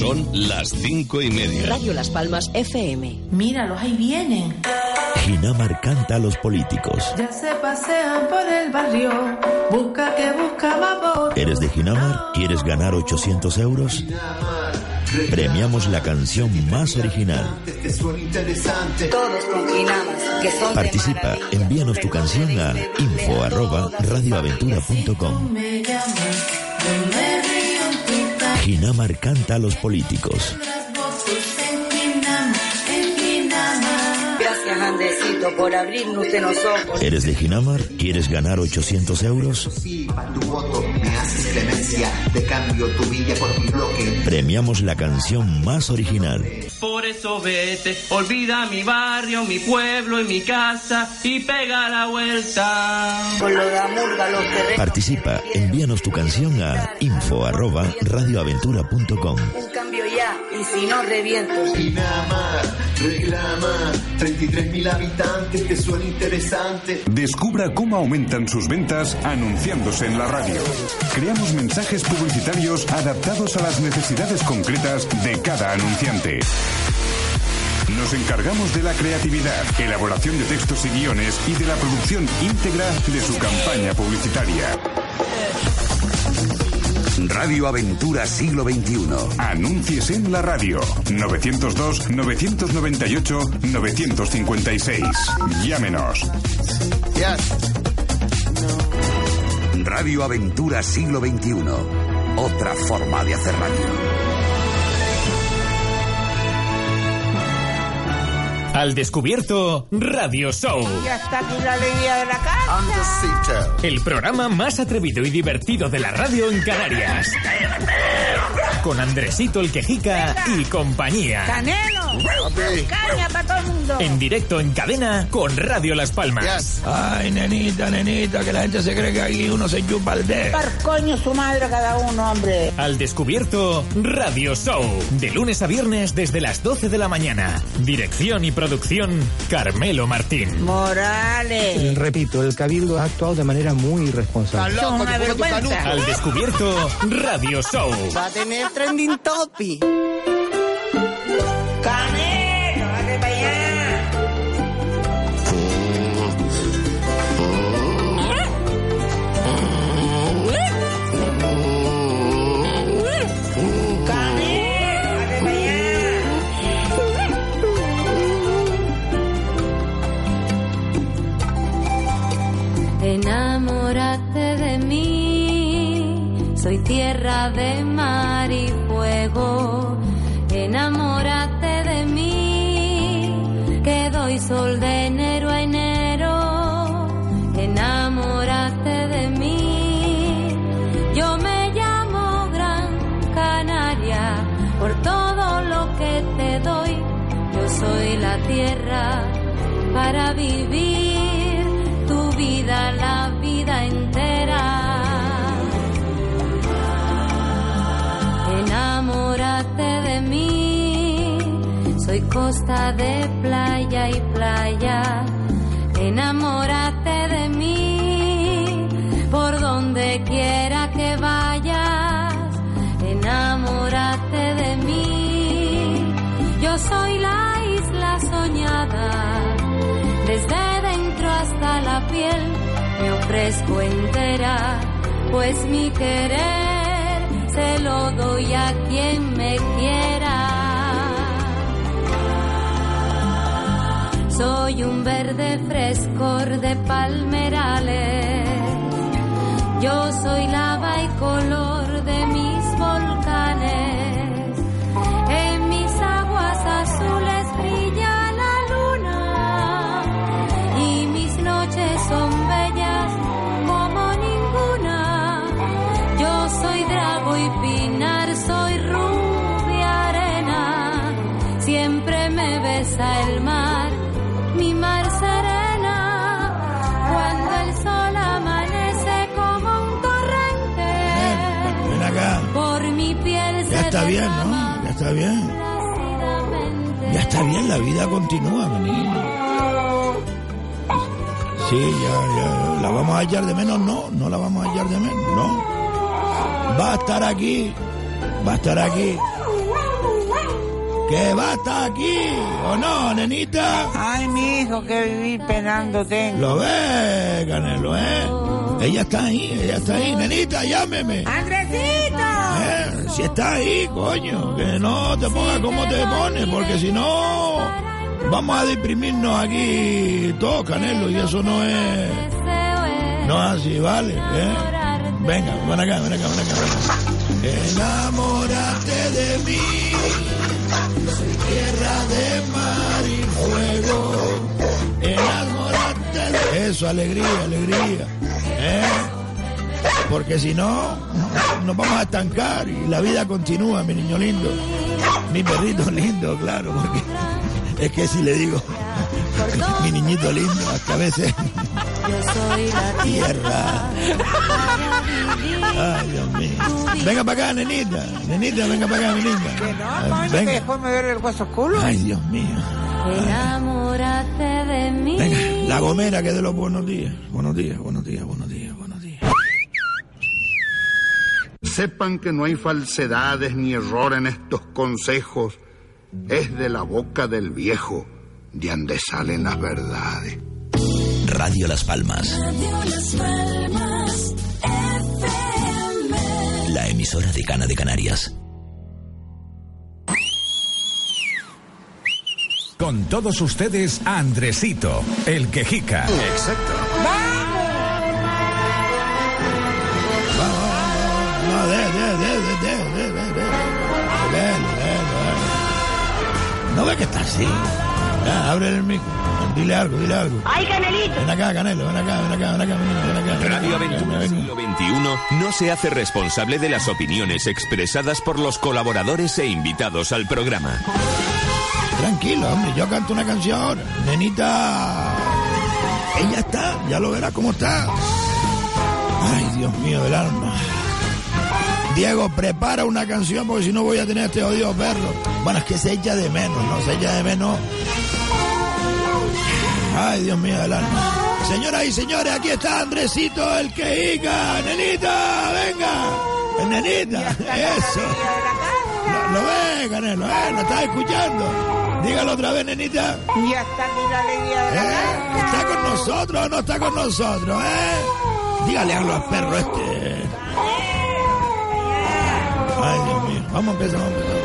Son las cinco y media. Radio Las Palmas FM. Míralos, ahí vienen. Ginamar canta a los políticos. Ya se pasean por el barrio. Busca que busca más ¿Eres de Ginamar? ¿Quieres ganar 800 euros? Premiamos la canción más original. Todos con Ginamar, que son de Participa, envíanos tu canción a info arroba radioaventura.com. Ginamar canta a los políticos. Andresito, por abrirnos usted los ojos. ¿Eres de Ginamar? ¿Quieres ganar 800 euros? Sí, pa' tu voto me haces clemencia, te cambio tu villa por mi bloque. Premiamos la canción más original. Por eso vete, olvida mi barrio, mi pueblo y mi casa y pega la vuelta. Con lo de Amurga, los terrenos. Participa, envíanos tu canción a info arroba radioaventura.com. Y si no, reviento. Ginamar, reclama, 33.000 habitantes, te suena interesante. Descubra cómo aumentan sus ventas anunciándose en la radio. Creamos mensajes publicitarios adaptados a las necesidades concretas de cada anunciante. Nos encargamos de la creatividad, elaboración de textos y guiones y de la producción íntegra de su campaña publicitaria. Radio Aventura Siglo XXI. Anuncies en la radio. 902-998-956. Llámenos. Radio Aventura Siglo XXI. Otra forma de hacer radio. Al descubierto, Radio Show. Ya está aquí la alegría de la casa. El programa más atrevido y divertido de la radio en Canarias. Con Andresito el Quejica y compañía. Canelo. Caña para todo el mundo. En directo en cadena con Radio Las Palmas. Ay, nenita, nenita, que la gente se cree que aquí uno se chupa el dedo. Par coño su madre cada uno, hombre. Al descubierto, Radio Show. De lunes a viernes desde las 12 de la mañana. Dirección y producción, Carmelo Martín. Morales. Repito, el Cabildo ha actuado de manera muy irresponsable. Son una vergüenza. Al descubierto, Radio Show. Va a tener trending topic. Canelo. Enamórate de mí, soy tierra de vivir tu vida, la vida entera. Enamórate de mí, soy costa de playa y playa. Ofrezco entera, pues mi querer se lo doy a quien me quiera. Soy un verde frescor de palmerales, yo soy lava y color la vida continúa, mi niño. Sí, ya, ya. ¿La vamos a hallar de menos? No, no la vamos a hallar de menos, no. Va a estar aquí, va a estar aquí. que va a estar aquí, ¿o no, nenita? Ay, mi hijo, que vivir penando tengo. Lo ves, Canelo, ¿eh? Ella está ahí, ella está ahí. Nenita, llámeme. ¡Andresito! Eh, si está ahí, coño, que no te pongas como te pones, porque si no, vamos a deprimirnos aquí todos, Canelo, y eso no es... No es así, ¿vale? ¿Eh? Venga, ven acá, ven acá, ven acá. Ven. Enamórate de mí, soy tierra de mar y fuego. Enamórate de... Eso, alegría, alegría. ¿Eh? Porque si no, nos vamos a estancar y la vida continúa, mi niño lindo. Mi perrito lindo, claro, porque es que si le digo, mi niñito lindo, hasta a veces Yo soy la tierra. Ay, Dios mío. Venga para acá, nenita. Nenita, venga para acá, mi linda. Que no, Venga. después me duele el hueso culo. Ay, Dios mío. Enamórate de mí. Venga, la gomera que de los buenos días. Buenos días, buenos días, buenos días, buenos días. Sepan que no hay falsedades ni error en estos consejos. Es de la boca del viejo de donde salen las verdades. Radio Las Palmas, la emisora de Cana de Canarias. Con todos ustedes, Andresito, el quejica. Exacto. No ve que está así. Ya, abre el micro. Dile algo, dile algo. ¡Ay, Canelito! Ven acá, Canelo, ven acá, ven acá, ven acá, ven acá. Ven acá Radio ven acá, Aventura ven acá. Siglo XXI no se hace responsable de las opiniones expresadas por los colaboradores e invitados al programa. Tranquilo, hombre, yo canto una canción ahora. Nenita. Ella está, ya lo verás cómo está. Ay, Dios mío del alma. Diego, prepara una canción porque si no voy a tener este odio perro. Bueno, es que se echa de menos, ¿no? Se echa de menos. Ay, Dios mío del alma. Señoras y señores, aquí está Andresito, el quejica. Nenita, venga. Nenita, eso. Lo, lo ve, Canelo, ¿eh? ¿Lo estás escuchando? Dígalo otra vez, nenita. Ya está aquí la alegría de la ¿Eh? ¿Está con nosotros o no está con nosotros, eh? Dígale algo al perro este. Ay, Dios mío. Vamos a empezar, vamos a empezar.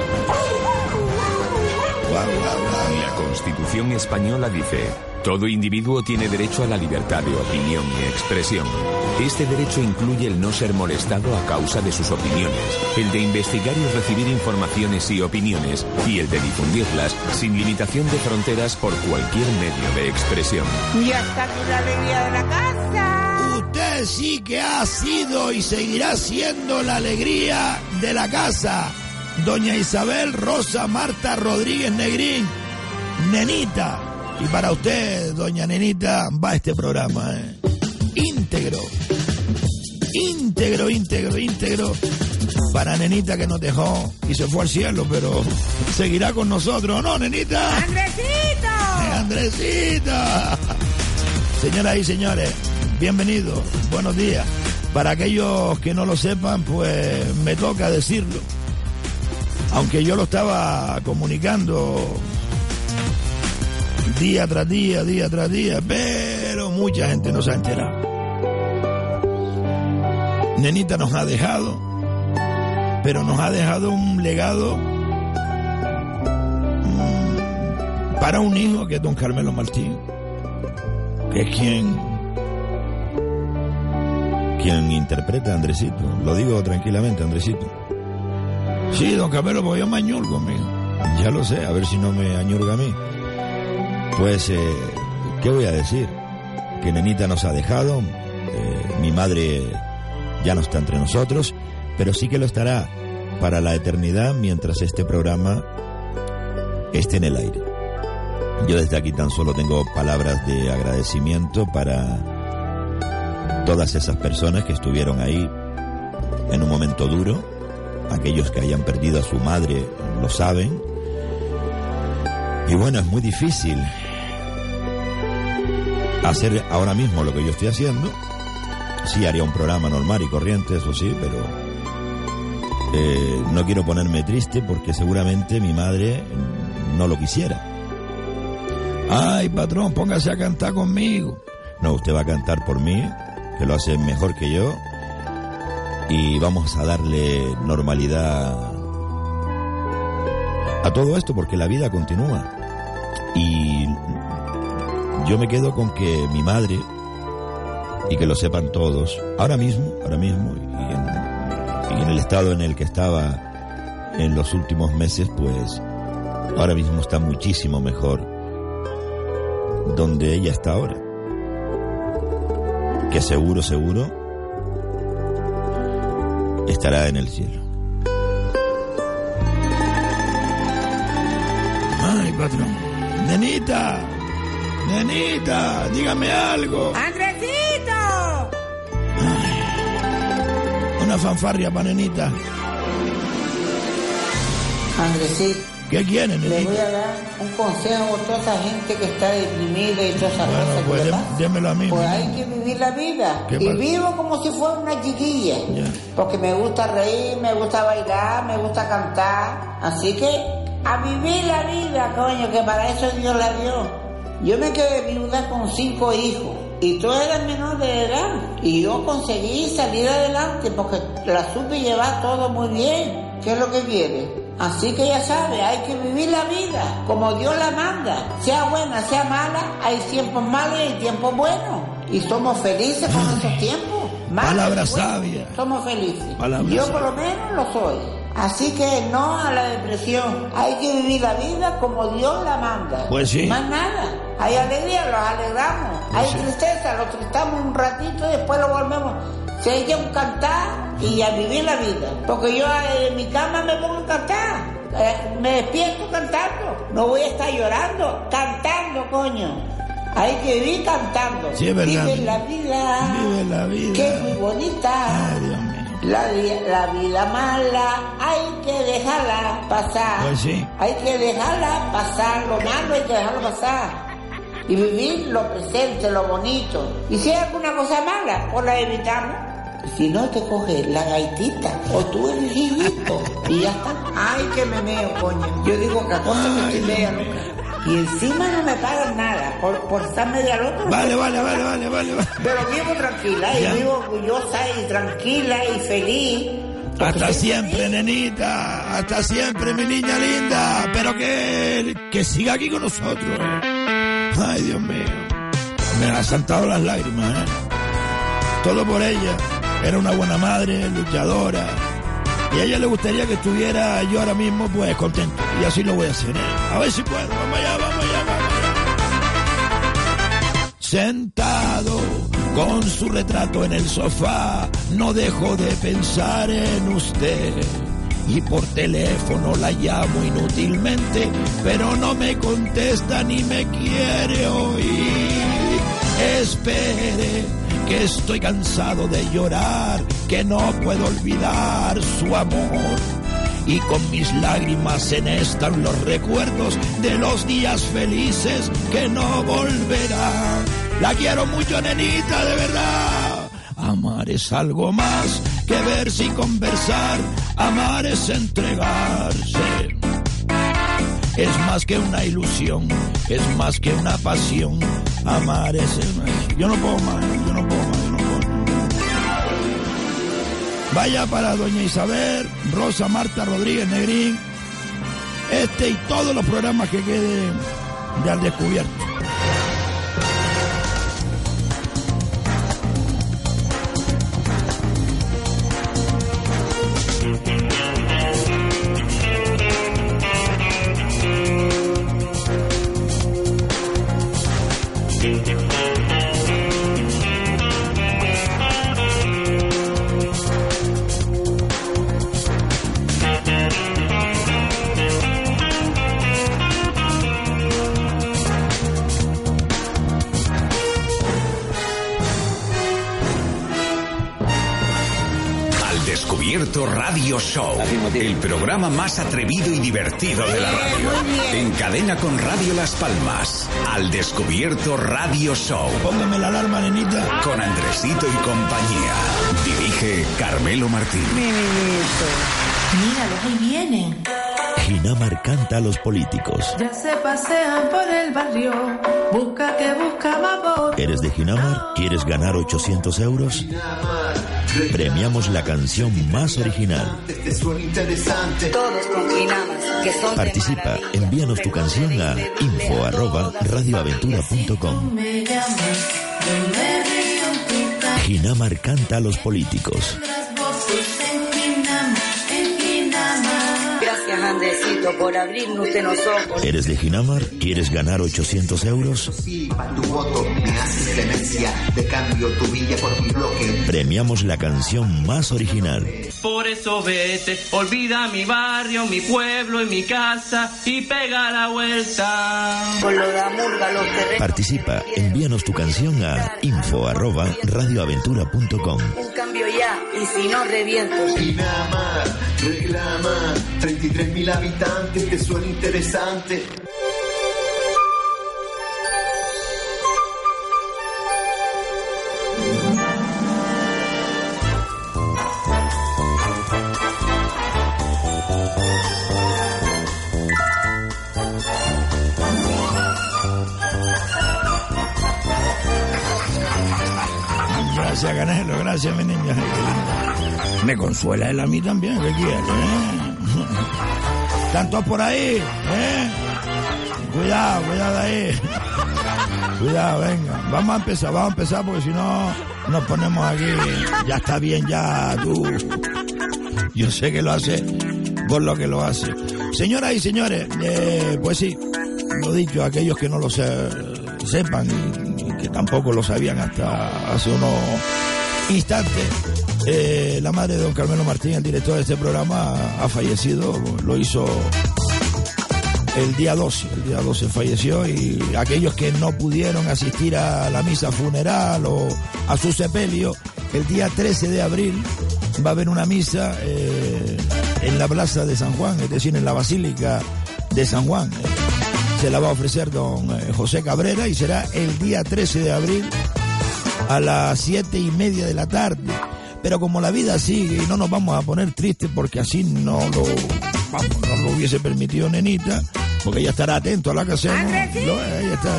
La Constitución española dice, todo individuo tiene derecho a la libertad de opinión y expresión. Este derecho incluye el no ser molestado a causa de sus opiniones, el de investigar y recibir informaciones y opiniones, y el de difundirlas sin limitación de fronteras por cualquier medio de expresión. Ya está aquí la alegría de la casa. Sí que ha sido y seguirá siendo la alegría de la casa. Doña Isabel Rosa Marta Rodríguez Negrín, Nenita. Y para usted, doña Nenita, va este programa. ¿eh? Íntegro. Íntegro, íntegro, íntegro. Para Nenita que nos dejó y se fue al cielo, pero seguirá con nosotros, ¿no, Nenita? ¡Andresito! Andresita. Señoras y señores, bienvenidos, buenos días. Para aquellos que no lo sepan, pues me toca decirlo. Aunque yo lo estaba comunicando día tras día, día tras día, pero mucha gente no se ha enterado. Nenita nos ha dejado, pero nos ha dejado un legado mm, para un hijo que es don Carmelo Martín, que es quien, quien interpreta a Andresito. Lo digo tranquilamente, Andresito. Sí, don Carmelo, porque yo me añurgo, amigo. Ya lo sé, a ver si no me añurga a mí. Pues, eh, ¿qué voy a decir? Que Nenita nos ha dejado, eh, mi madre ya no está entre nosotros, pero sí que lo estará para la eternidad mientras este programa esté en el aire. Yo desde aquí tan solo tengo palabras de agradecimiento para todas esas personas que estuvieron ahí en un momento duro, aquellos que hayan perdido a su madre lo saben. Y bueno, es muy difícil hacer ahora mismo lo que yo estoy haciendo. Sí, haría un programa normal y corriente, eso sí, pero Eh, no quiero ponerme triste porque seguramente mi madre no lo quisiera. Ay, patrón, póngase a cantar conmigo. No, usted va a cantar por mí, que lo hace mejor que yo. Y vamos a darle normalidad a todo esto porque la vida continúa. Y yo me quedo con que mi madre, y que lo sepan todos, ahora mismo, ahora mismo, y en, y en el estado en el que estaba en los últimos meses, pues ahora mismo está muchísimo mejor donde ella está ahora. Que seguro, seguro estará en el cielo. Ay, patrón. Nenita, nenita, dígame algo. ¡Andresito! Una fanfarria para nenita. Andresito, ¿Qué quiere, le voy a dar un consejo a toda esa gente que está deprimida y todas esas cosas. Pues que le dé- pasan. démelo a mí. Pues hay que vivir la vida. ¿Qué Y pasa? vivo como si fuera una chiquilla. Porque me gusta reír, me gusta bailar, me gusta cantar. Así que a vivir la vida, coño, que para eso Dios la dio. Yo me quedé viuda con cinco hijos. Y todos eran menores de edad. Y yo conseguí salir adelante porque la supe llevar todo muy bien. ¿Qué es lo que quiere? Así que ya sabe, hay que vivir la vida como Dios la manda. Sea buena, sea mala, hay tiempos malos y hay tiempos buenos. Y somos felices con esos tiempos. Malos Palabra sabia. Somos felices. Palabra Yo por lo menos lo soy. Así que no a la depresión. Hay que vivir la vida como Dios la manda. Pues sí. Más nada. Hay alegría, los alegramos. Hay tristeza, lo tristamos un ratito y después lo volvemos. Se echa un cantar y a vivir la vida. Porque yo eh, en mi cama me pongo a cantar. Eh, me despierto cantando. No voy a estar llorando, cantando, coño. Hay que vivir cantando. Sí, es verdad. Vive la vida. Vive la vida. Que es muy bonita. La, vi- la vida mala hay que dejarla pasar. Pues sí. Hay que dejarla pasar. Lo malo hay que dejarlo pasar. Y vivir lo presente, lo bonito. Y si hay alguna cosa mala, pues la evitamos. Si no te coge la gaitita o tú el hijito y ya está. Ay, que me meo, coño. Yo digo que a cosa me estoy media loca. Y encima no me pagan nada por, por estar media loca. Vale, vale, vale, vale, vale. vale. Pero vivo tranquila y Ya. vivo orgullosa y tranquila y feliz. Hasta siempre, nenita. Hasta siempre, mi niña linda. Pero que, que siga aquí con nosotros. Ay, Dios mío. Me han saltado las lágrimas, ¿eh? Todo por ella. Era una buena madre, luchadora. Y a ella le gustaría que estuviera yo ahora mismo, pues, contento. Y así lo voy a hacer, ¿eh? A ver si puedo. Vamos allá, vamos allá, vamos allá. Sentado con su retrato en el sofá, no dejo de pensar en usted. Y por teléfono la llamo inútilmente, pero no me contesta ni me quiere oír. Espere, que estoy cansado de llorar, que no puedo olvidar su amor. Y con mis lágrimas están los recuerdos de los días felices que no volverán. La quiero mucho, nenita, de verdad. Amar es algo más que verse y conversar. Amar es entregarse. Es más que una ilusión, es más que una pasión. Amar es... Yo no puedo más, yo no puedo más, yo no puedo. Vaya para doña Isabel, Rosa Marta Rodríguez Negrín, este y todos los programas que queden de al descubierto. Radio Show, el programa más atrevido y divertido de la radio. En cadena con Radio Las Palmas. Al Descubierto Radio Show. Póngame la alarma, nenita. Con Andresito y compañía. Dirige Carmelo Martín. Míralos, ahí vienen. Ginamar canta a los políticos. Ya se pasean por el barrio. Busca que busca más ¿Eres de Ginamar? ¿Quieres ganar 800 euros? Premiamos la canción más original. Participa, envíanos tu canción a info arroba radioaventura.com. Ginamar canta a los políticos. Andresito, por abrirnos usted los ojos. ¿Eres de Ginamar? ¿Quieres ganar 800 euros? Tu voto me haces clemencia, de cambio tu villa por mi bloque. Premiamos la canción más original. Por eso vete, olvida mi barrio, mi pueblo y mi casa y pega la vuelta. Con lo de Amurga, los terrenos. Participa, envíanos tu canción a info arroba radioaventura.com. Un cambio ya, y si no, reviento. Ginamar, reclama, 33 mil habitantes, te suena interesante. Gracias, Canelo, gracias, mi niña. Me consuela él a mí también, ¿qué quiere? eh? Tanto por ahí, ¿eh? Cuidado, cuidado ahí. Cuidado, venga. Vamos a empezar, vamos a empezar porque si no nos ponemos aquí. Ya está bien, ya tú. Yo sé que lo hace por lo que lo hace. Señoras y señores, eh, pues sí, lo dicho, aquellos que no lo se- sepan y, y que tampoco lo sabían hasta hace unos instantes, eh, la madre de don Carmelo Martín, el director de este programa, ha fallecido, lo hizo el día 12, el día 12 falleció y aquellos que no pudieron asistir a la misa funeral o a su sepelio, el día 13 de abril va a haber una misa eh, en la plaza de San Juan, es decir, en la Basílica de San Juan. Se la va a ofrecer don eh, José Cabrera y será el día 13 de abril a las siete y media de la tarde. Pero como la vida sigue y no nos vamos a poner tristes porque así no lo, vamos, no lo hubiese permitido Nenita, porque ella estará atento a la que hacemos. Lo- ahí está.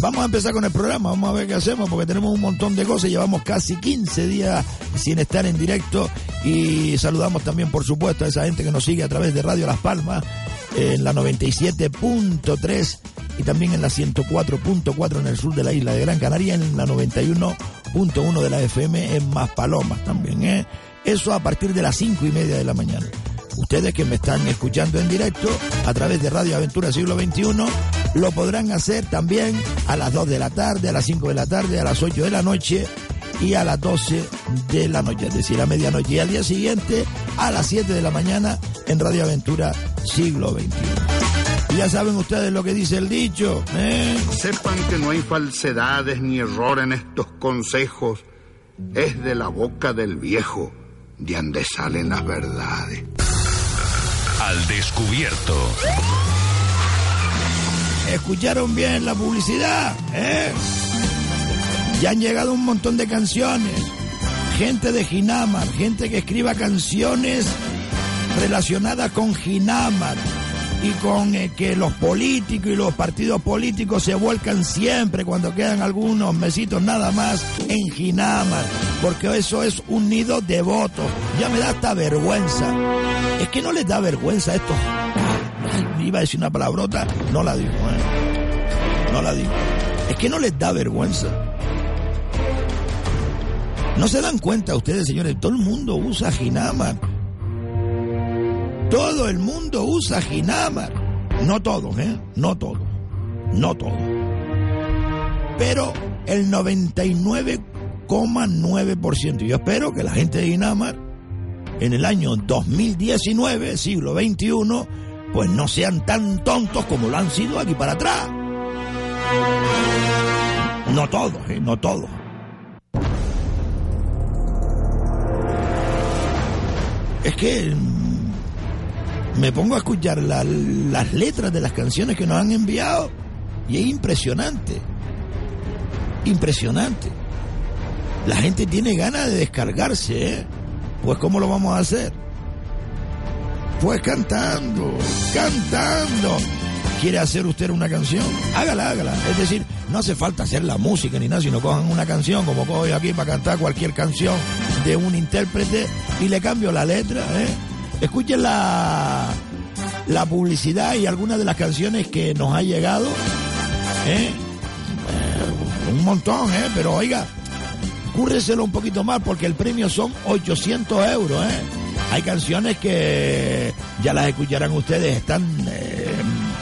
Vamos a empezar con el programa, vamos a ver qué hacemos porque tenemos un montón de cosas, llevamos casi 15 días sin estar en directo y saludamos también por supuesto a esa gente que nos sigue a través de Radio Las Palmas en la 97.3 y también en la 104.4 en el sur de la isla de Gran Canaria, en la 91.1 de la FM en Maspalomas también. ¿eh? Eso a partir de las 5 y media de la mañana. Ustedes que me están escuchando en directo a través de Radio Aventura Siglo XXI, lo podrán hacer también a las 2 de la tarde, a las 5 de la tarde, a las 8 de la noche y a las 12 de la noche, es decir, a medianoche. Y al día siguiente, a las 7 de la mañana, en Radio Aventura Siglo XXI. Ya saben ustedes lo que dice el dicho, ¿eh? Sepan que no hay falsedades ni error en estos consejos. Es de la boca del viejo de donde salen las verdades. Al descubierto. ¿Escucharon bien la publicidad? ¿Eh? Ya han llegado un montón de canciones. Gente de Ginamar, gente que escriba canciones relacionadas con Ginamar y con eh, que los políticos y los partidos políticos se vuelcan siempre cuando quedan algunos mesitos nada más en Ginamar, porque eso es un nido de votos. Ya me da hasta vergüenza. Es que no les da vergüenza Ay, iba a decir una palabrota, no la digo, ¿eh? No la digo. Es que no les da vergüenza. No se dan cuenta ustedes, señores, todo el mundo usa Ginamar. Todo el mundo usa Ginamar. No todos, ¿eh? No todos. No todos. Pero el 99,9%. Yo espero que la gente de Ginamar en el año 2019, siglo XXI, pues no sean tan tontos como lo han sido aquí para atrás. No todos, ¿eh? no todos. Es que mm, me pongo a escuchar la- las letras de las canciones que nos han enviado y es impresionante. Impresionante. La gente tiene ganas de descargarse, ¿eh? Pues ¿cómo lo vamos a hacer? Pues cantando, cantando. ¿Quiere hacer usted una canción? Hágala, hágala. Es decir, no hace falta hacer la música ni nada, sino cojan una canción, como cojo yo aquí para cantar cualquier canción de un intérprete y le cambio la letra. ¿eh? Escuchen la, la publicidad y algunas de las canciones que nos ha llegado. ¿eh? Eh, un montón, ¿eh? Pero oiga, cúrreselo un poquito más porque el premio son 800 euros, ¿eh? Hay canciones que ya las escucharán ustedes, están eh,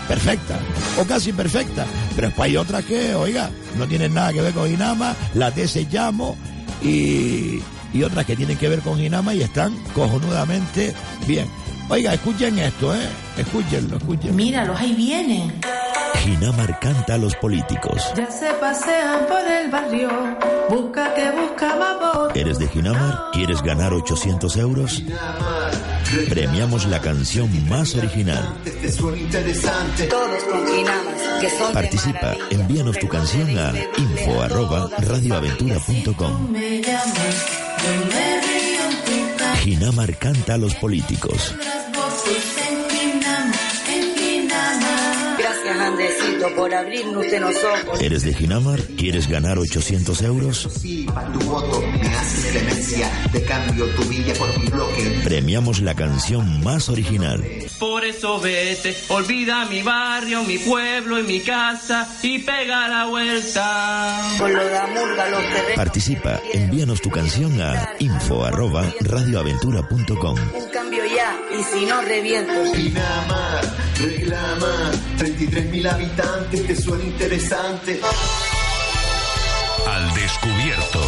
perfectas o casi perfectas, pero después hay otras que, oiga, no tienen nada que ver con Inama, las de Se Llamo y, y otras que tienen que ver con Inama y están cojonudamente bien. Oiga, escuchen esto, ¿eh? Escúchenlo, escúchenlo. Míralos, ahí vienen. Ginamar canta a los políticos. Ya se pasean por el barrio. Busca que busca votos. ¿Eres de Ginamar? ¿Quieres ganar 800 euros? Premiamos la canción más original. Te suena interesante. Todos con Ginamas, que son de Participa, envíanos tu canción a info arroba radioaventura.com. Ginamar canta a los políticos. Gracias, Andresito, por abrirnos usted los ojos. ¿Eres de Ginamar? ¿Quieres ganar 800 euros? Sí, para tu voto me haces clemencia. Te cambio tu villa por mi bloque. Premiamos la canción más original. Por eso vete, olvida mi barrio, mi pueblo y mi casa y pega la vuelta. Con lo de Amurga, los terrenos. Participa, envíanos tu canción a info arroba radioaventura.com. Un cambio ya, y si no, reviento. Pinamar, reclama. 33.000 habitantes, te suena interesante. Al descubierto.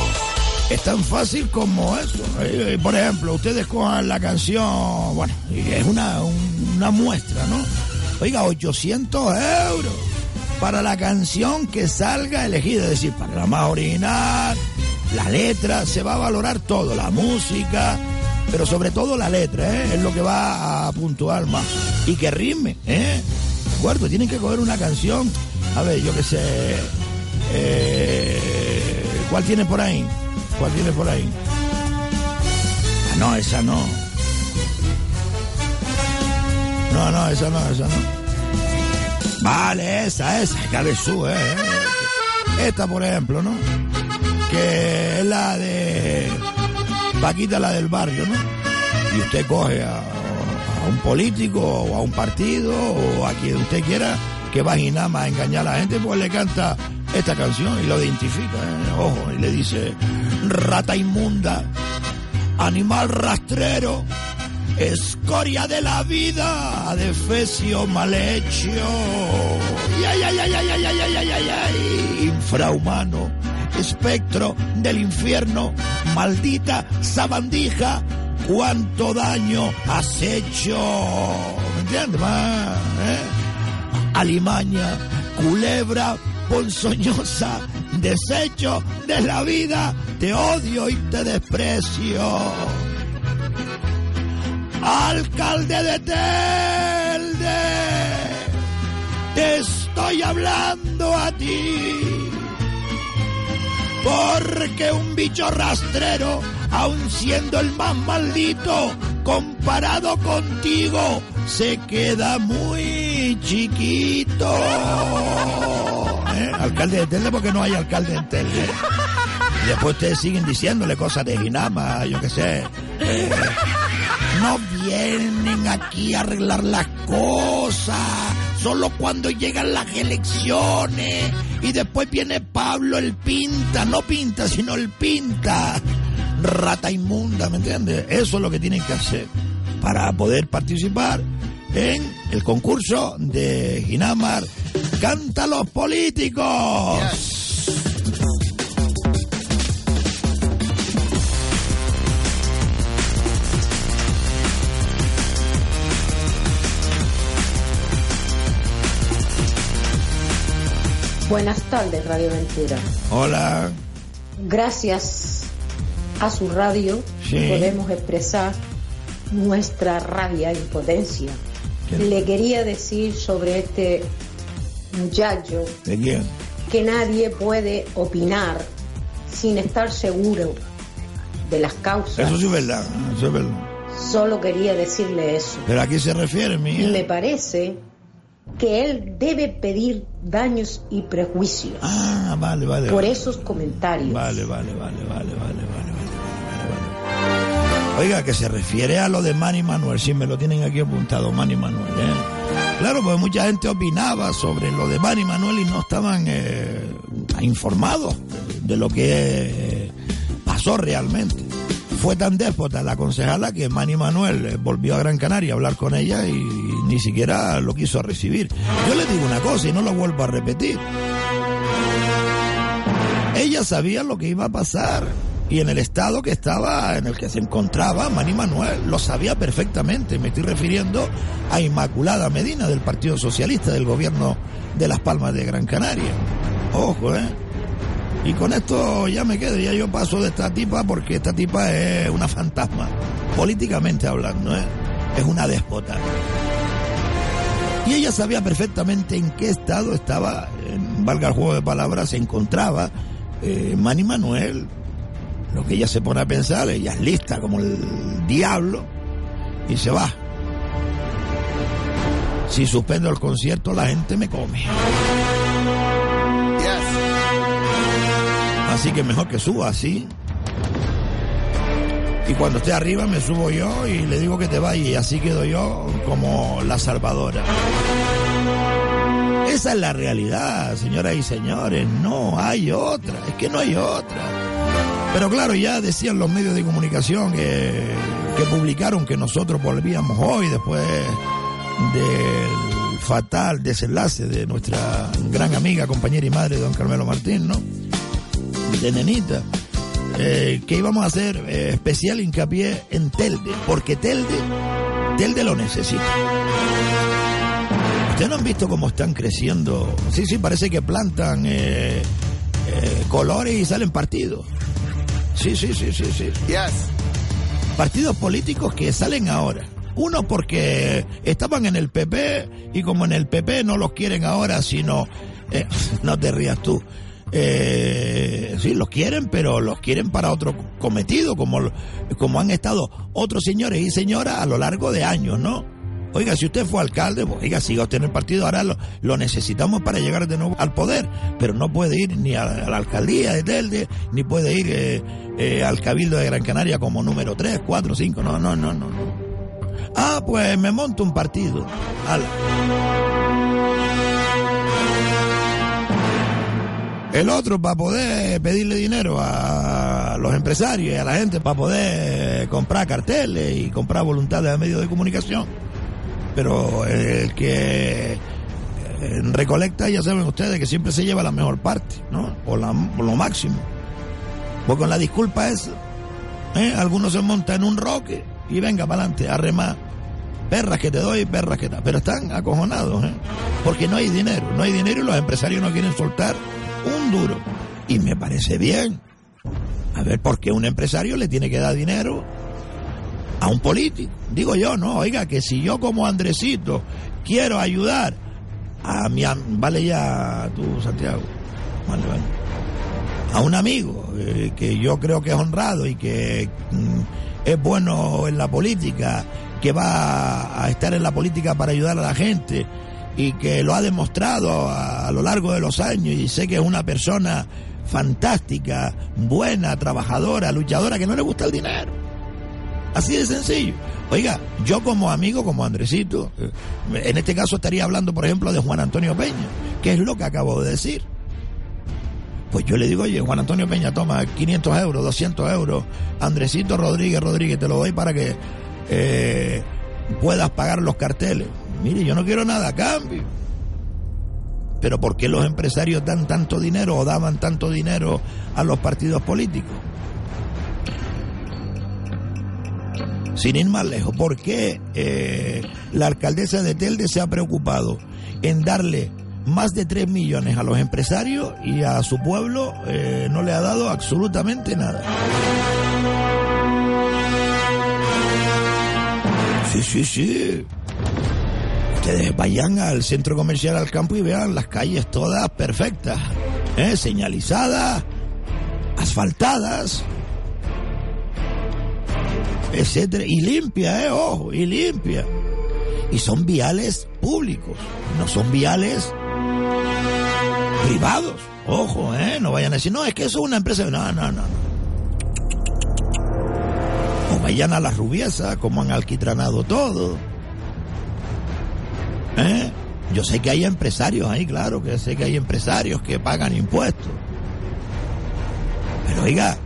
Es tan fácil como eso. Por ejemplo, ustedes cojan la canción, bueno, es una, un- una muestra, ¿no? Oiga, 800 euros para la canción que salga elegida, es decir, para la más original, la letra, se va a valorar todo, la música, pero sobre todo la letra, ¿eh? es lo que va a puntuar más. Y que rime, ¿eh? ¿De acuerdo? Tienen que coger una canción, a ver, yo qué sé, eh, ¿cuál tiene por ahí? ¿Cuál tiene por ahí? Ah, no, esa no. No, no, esa no, esa no. Vale, esa, esa, Cabe su, eh. eh. Esta, por ejemplo, ¿no? Que es la de Paquita, la del barrio, ¿no? Y usted coge a, un político o a un partido o a quien usted quiera que va a Ginama a engañar a la gente, pues le canta esta canción y lo identifica, ¿eh? ojo, y le dice, rata inmunda, animal rastrero, escoria de la vida, defecio mal hecho, y ay, ay, ay, ay, ay, ay, ay, ay, ay, infrahumano, espectro del infierno, maldita sabandija, cuánto daño has hecho, ¿me entiendes? ¿Eh? alimaña, culebra ponzoñosa, desecho de la vida, te odio y te desprecio. Alcalde de Telde, te estoy hablando a ti. Porque un bicho rastrero, aun siendo el más maldito, comparado contigo, se queda muy chiquito. ¿Eh? Alcalde de Telde, porque no hay alcalde en Telde. Y después ustedes siguen diciéndole cosas de Ginama, yo qué sé. Eh, no vienen aquí a arreglar las cosas. Solo cuando llegan las elecciones. Y después viene Pablo el pinta. No pinta, sino el pinta. Rata inmunda, ¿me entiendes? Eso es lo que tienen que hacer para poder participar en el concurso de Ginamar. ¡Canta los políticos! Buenas tardes, Radio Aventura. Hola. Gracias a su radio Sí. podemos expresar nuestra rabia e impotencia. Le quería decir sobre este muchacho ¿De quién? que nadie puede opinar sin estar seguro de las causas, Eso sí es verdad, eso es verdad. Solo quería decirle eso. ¿Pero a qué se refiere, mi Y me parece que él debe pedir daños y prejuicios. Ah, vale, vale. Por vale, esos comentarios. Vale, vale, vale, vale, vale, vale, vale, Oiga, que se refiere a lo de Manny Manuel, si me lo tienen aquí apuntado, Manny Manuel, ¿eh? Claro, pues mucha gente opinaba sobre lo de Manny Manuel y no estaban eh, informados de lo que eh, pasó realmente fue tan déspota la concejala que Manny Manuel eh, volvió a Gran Canaria a hablar con ella y ni siquiera lo quiso recibir. Yo le digo una cosa y no lo vuelvo a repetir. Ella sabía lo que iba a pasar y en el estado que estaba, en el que se encontraba Manny Manuel, lo sabía perfectamente. Me estoy refiriendo a Inmaculada Medina del Partido Socialista del gobierno de Las Palmas de Gran Canaria. Ojo, ¿eh? Y con esto ya me quedo, ya yo paso de esta tipa porque esta tipa es una fantasma, políticamente hablando, ¿eh? Es una déspota. Y ella sabía perfectamente en qué estado estaba, en, valga el juego de palabras, se encontraba eh, Manny Manuel. Lo que ella se pone a pensar, ella es lista como el diablo y se va. Si suspendo el concierto, la gente me come. Así que mejor que suba así. Y cuando esté arriba me subo yo y le digo que te vaya y así quedo yo como la salvadora. Esa es la realidad, señoras y señores. No hay otra. Es que no hay otra. Pero claro, ya decían los medios de comunicación que, publicaron que nosotros volvíamos hoy después del fatal desenlace de nuestra gran amiga, compañera y madre, don Carmelo Martín, ¿no? De nenita. Eh, que íbamos a hacer eh, especial hincapié en Telde, porque Telde, Telde lo necesita. ¿Ustedes no han visto cómo están creciendo? Sí, sí, parece que plantan eh, eh, colores y salen partidos. Sí, sí, sí, sí, sí. Partidos políticos que salen ahora. Uno porque estaban en el PP y como en el PP no los quieren ahora, sino... no te rías tú. Eh, sí, los quieren, pero los quieren para otro cometido, como, como han estado otros señores y señoras a lo largo de años, ¿no? Oiga, si usted fue alcalde, pues, oiga, siga usted en el partido, ahora lo, lo necesitamos para llegar de nuevo al poder, pero no puede ir ni a, la alcaldía de Telde, ni puede ir eh, eh, al Cabildo de Gran Canaria como número 3, 4, 5, no, no, no, no. no. Ah, pues me monto un partido. Ala. El otro para poder pedirle dinero a los empresarios y a la gente para poder comprar carteles y comprar voluntades de medios de comunicación. Pero el que eh, recolecta, ya saben ustedes, que siempre se lleva la mejor parte, ¿no? O, la, lo máximo. Pues con la disculpa esa, ¿eh? algunos se montan en un roque y venga para adelante, a remar. Perras que te doy, perras que te... Pero están acojonados, ¿eh? Porque no hay dinero, no hay dinero y los empresarios no quieren soltar un duro. Y me parece bien. A ver, ¿por qué un empresario le tiene que dar dinero a un político? Digo yo, no, oiga, que si yo como Andresito quiero ayudar a mi... Vale ya tú, Santiago. A un amigo eh, que yo creo que es honrado y que mm, es bueno en la política, que va a estar en la política para ayudar a la gente y que lo ha demostrado a, lo largo de los años y sé que es una persona fantástica, buena, trabajadora, luchadora, que no le gusta el dinero. Así de sencillo. Oiga, yo como amigo, como Andresito, eh, en este caso estaría hablando, por ejemplo, de Juan Antonio Peña, que es lo que acabo de decir. Pues yo le digo, oye, Juan Antonio Peña, toma 500 euros, 200 euros. Andresito Rodríguez, Rodríguez, te lo doy para que eh, puedas pagar los carteles. Mire, yo no quiero nada cambio. Pero ¿por qué los empresarios dan tanto dinero o daban tanto dinero a los partidos políticos? Sin ir más lejos, ¿por qué eh, la alcaldesa de Telde se ha preocupado en darle más de 3 millones a los empresarios y a su pueblo eh, no le ha dado absolutamente nada? Sí, sí, sí. Ustedes vayan al centro comercial al campo y vean las calles todas perfectas, ¿eh? señalizadas, asfaltadas. etcétera. Y limpia, eh, ojo, y limpia. Y son viales públicos, no son viales privados. Ojo, eh, no vayan a decir, no, es que eso es una empresa. No, no, no. O vayan a la rubiesa, como han alquitranado todo. ¿Eh? Yo sé que hay empresarios ahí, claro, que sé que hay empresarios que pagan impuestos. Pero oiga,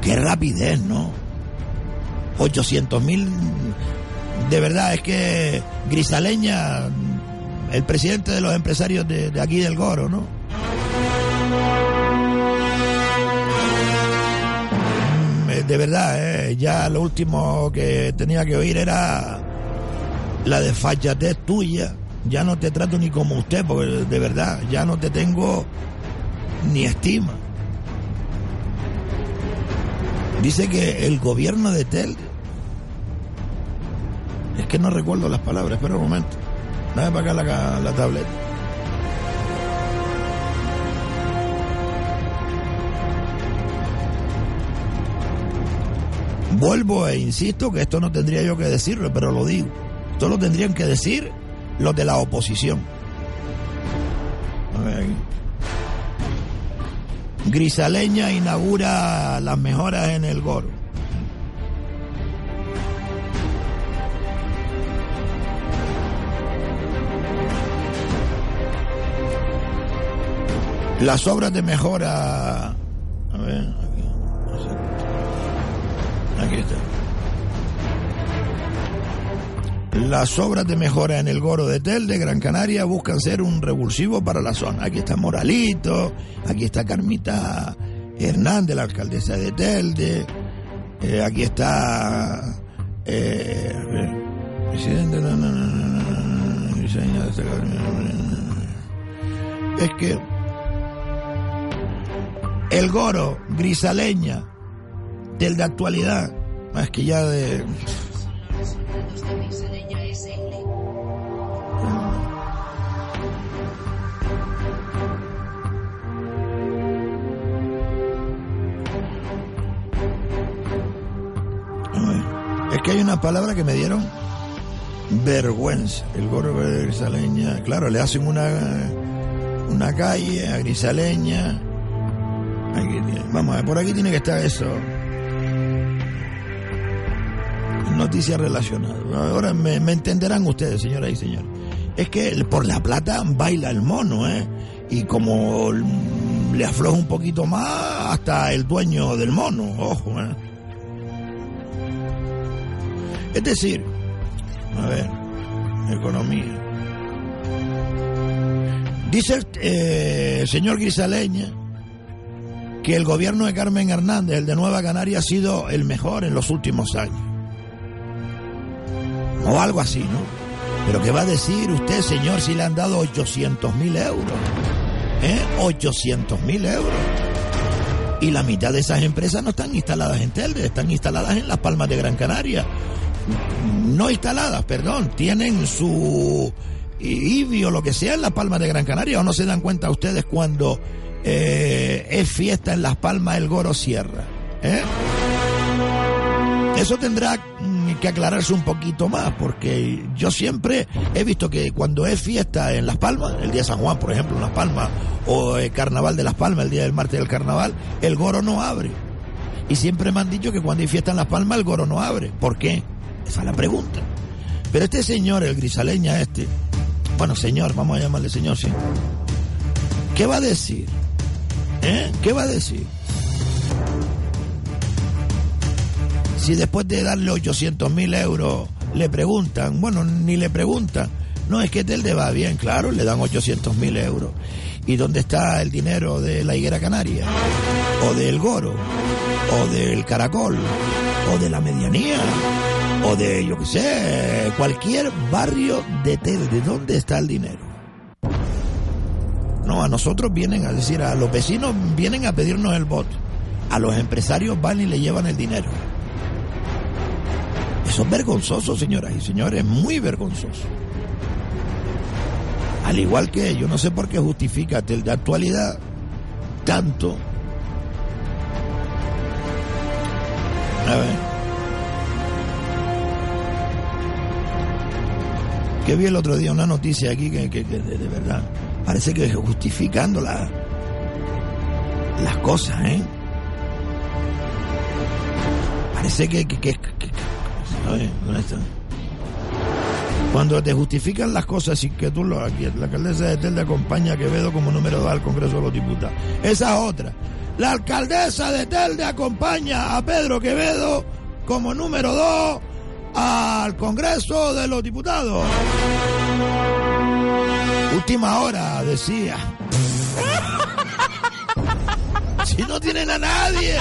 qué rapidez, ¿no? 800 mil, de verdad, es que Grisaleña, el presidente de los empresarios de, de aquí del Goro, ¿no? Mm, De verdad, eh, ya lo último que tenía que oír era la desfachatez tuya. Ya no te trato ni como usted, porque de verdad, ya no te tengo ni estima. Dice que el gobierno de Tel... Es que no recuerdo las palabras, espera un momento. Dame para acá la, la tableta. Vuelvo e insisto que esto no tendría yo que decirlo, pero lo digo. Esto lo tendrían que decir los de la oposición. Grisaleña inaugura las mejoras en el Goro. Las obras de mejora. Las obras de mejora en el Goro de Tel de Gran Canaria buscan ser un revulsivo para la zona. Aquí está Moralito, aquí está Carmita Hernández, la alcaldesa de Telde, eh, aquí está eh, presidente. Es que el Goro, Grisaleña, del de actualidad, más que ya de que hay una palabra que me dieron vergüenza. El Goro de Grisaleña, claro, le hacen una, una calle a Grisaleña. Vamos a ver, por aquí tiene que estar eso. Noticias relacionadas. Ahora me, me entenderán ustedes, señoras y señores. Es que por la plata baila el mono, ¿eh? Y como le afloja un poquito más, hasta el dueño del mono, ojo, ¿eh? Es decir, a ver, economía. Dice el eh, señor Grisaleña que el gobierno de Carmen Hernández, el de Nueva Canaria, ha sido el mejor en los últimos años. O algo así, ¿no? Pero ¿qué va a decir usted, señor, si le han dado 800 mil euros? ¿Eh? 800 mil euros. Y la mitad de esas empresas no están instaladas en Telde, están instaladas en Las Palmas de Gran Canaria. No instaladas, perdón, tienen su IBI o lo que sea en Las Palmas de Gran Canaria. ¿O no se dan cuenta ustedes cuando eh, es fiesta en Las Palmas el Goro Sierra? ¿Eh? Eso tendrá mm, que aclararse un poquito más, porque yo siempre he visto que cuando es fiesta en Las Palmas, el día de San Juan, por ejemplo, en Las Palmas, o el Carnaval de Las Palmas, el día del martes del Carnaval, el Goro no abre. Y siempre me han dicho que cuando hay fiesta en Las Palmas, el Goro no abre. ¿Por qué? Esa es la pregunta. Pero este señor, el grisaleña este, bueno, señor, vamos a llamarle señor, sí. ¿Qué va a decir? ¿Eh? ¿Qué va a decir? Si después de darle 800 mil euros le preguntan, bueno, ni le preguntan, no es que Telde va bien, claro, le dan 800 mil euros. ¿Y dónde está el dinero de la higuera canaria? ¿O del Goro? ¿O del Caracol? ¿O de la medianía? ¿O de, yo qué sé, cualquier barrio de Telde? ¿Dónde está el dinero? No, a nosotros vienen a decir, a los vecinos vienen a pedirnos el voto. A los empresarios van y le llevan el dinero. Eso es vergonzoso, señoras y señores, muy vergonzoso. Al igual que yo no sé por qué justifica de actualidad tanto A ver. Que vi el otro día una noticia aquí que, que- que de, verdad parece que justificando la, las cosas, ¿eh? Parece que... que. Cuando te justifican las cosas y que tú lo... Aquí, la alcaldesa de Telde acompaña a Quevedo como número 2 al Congreso de los Diputados. Esa es otra. La alcaldesa de Telde acompaña a Pedro Quevedo como número 2 al Congreso de los Diputados. Última hora, decía. Si no tienen a nadie.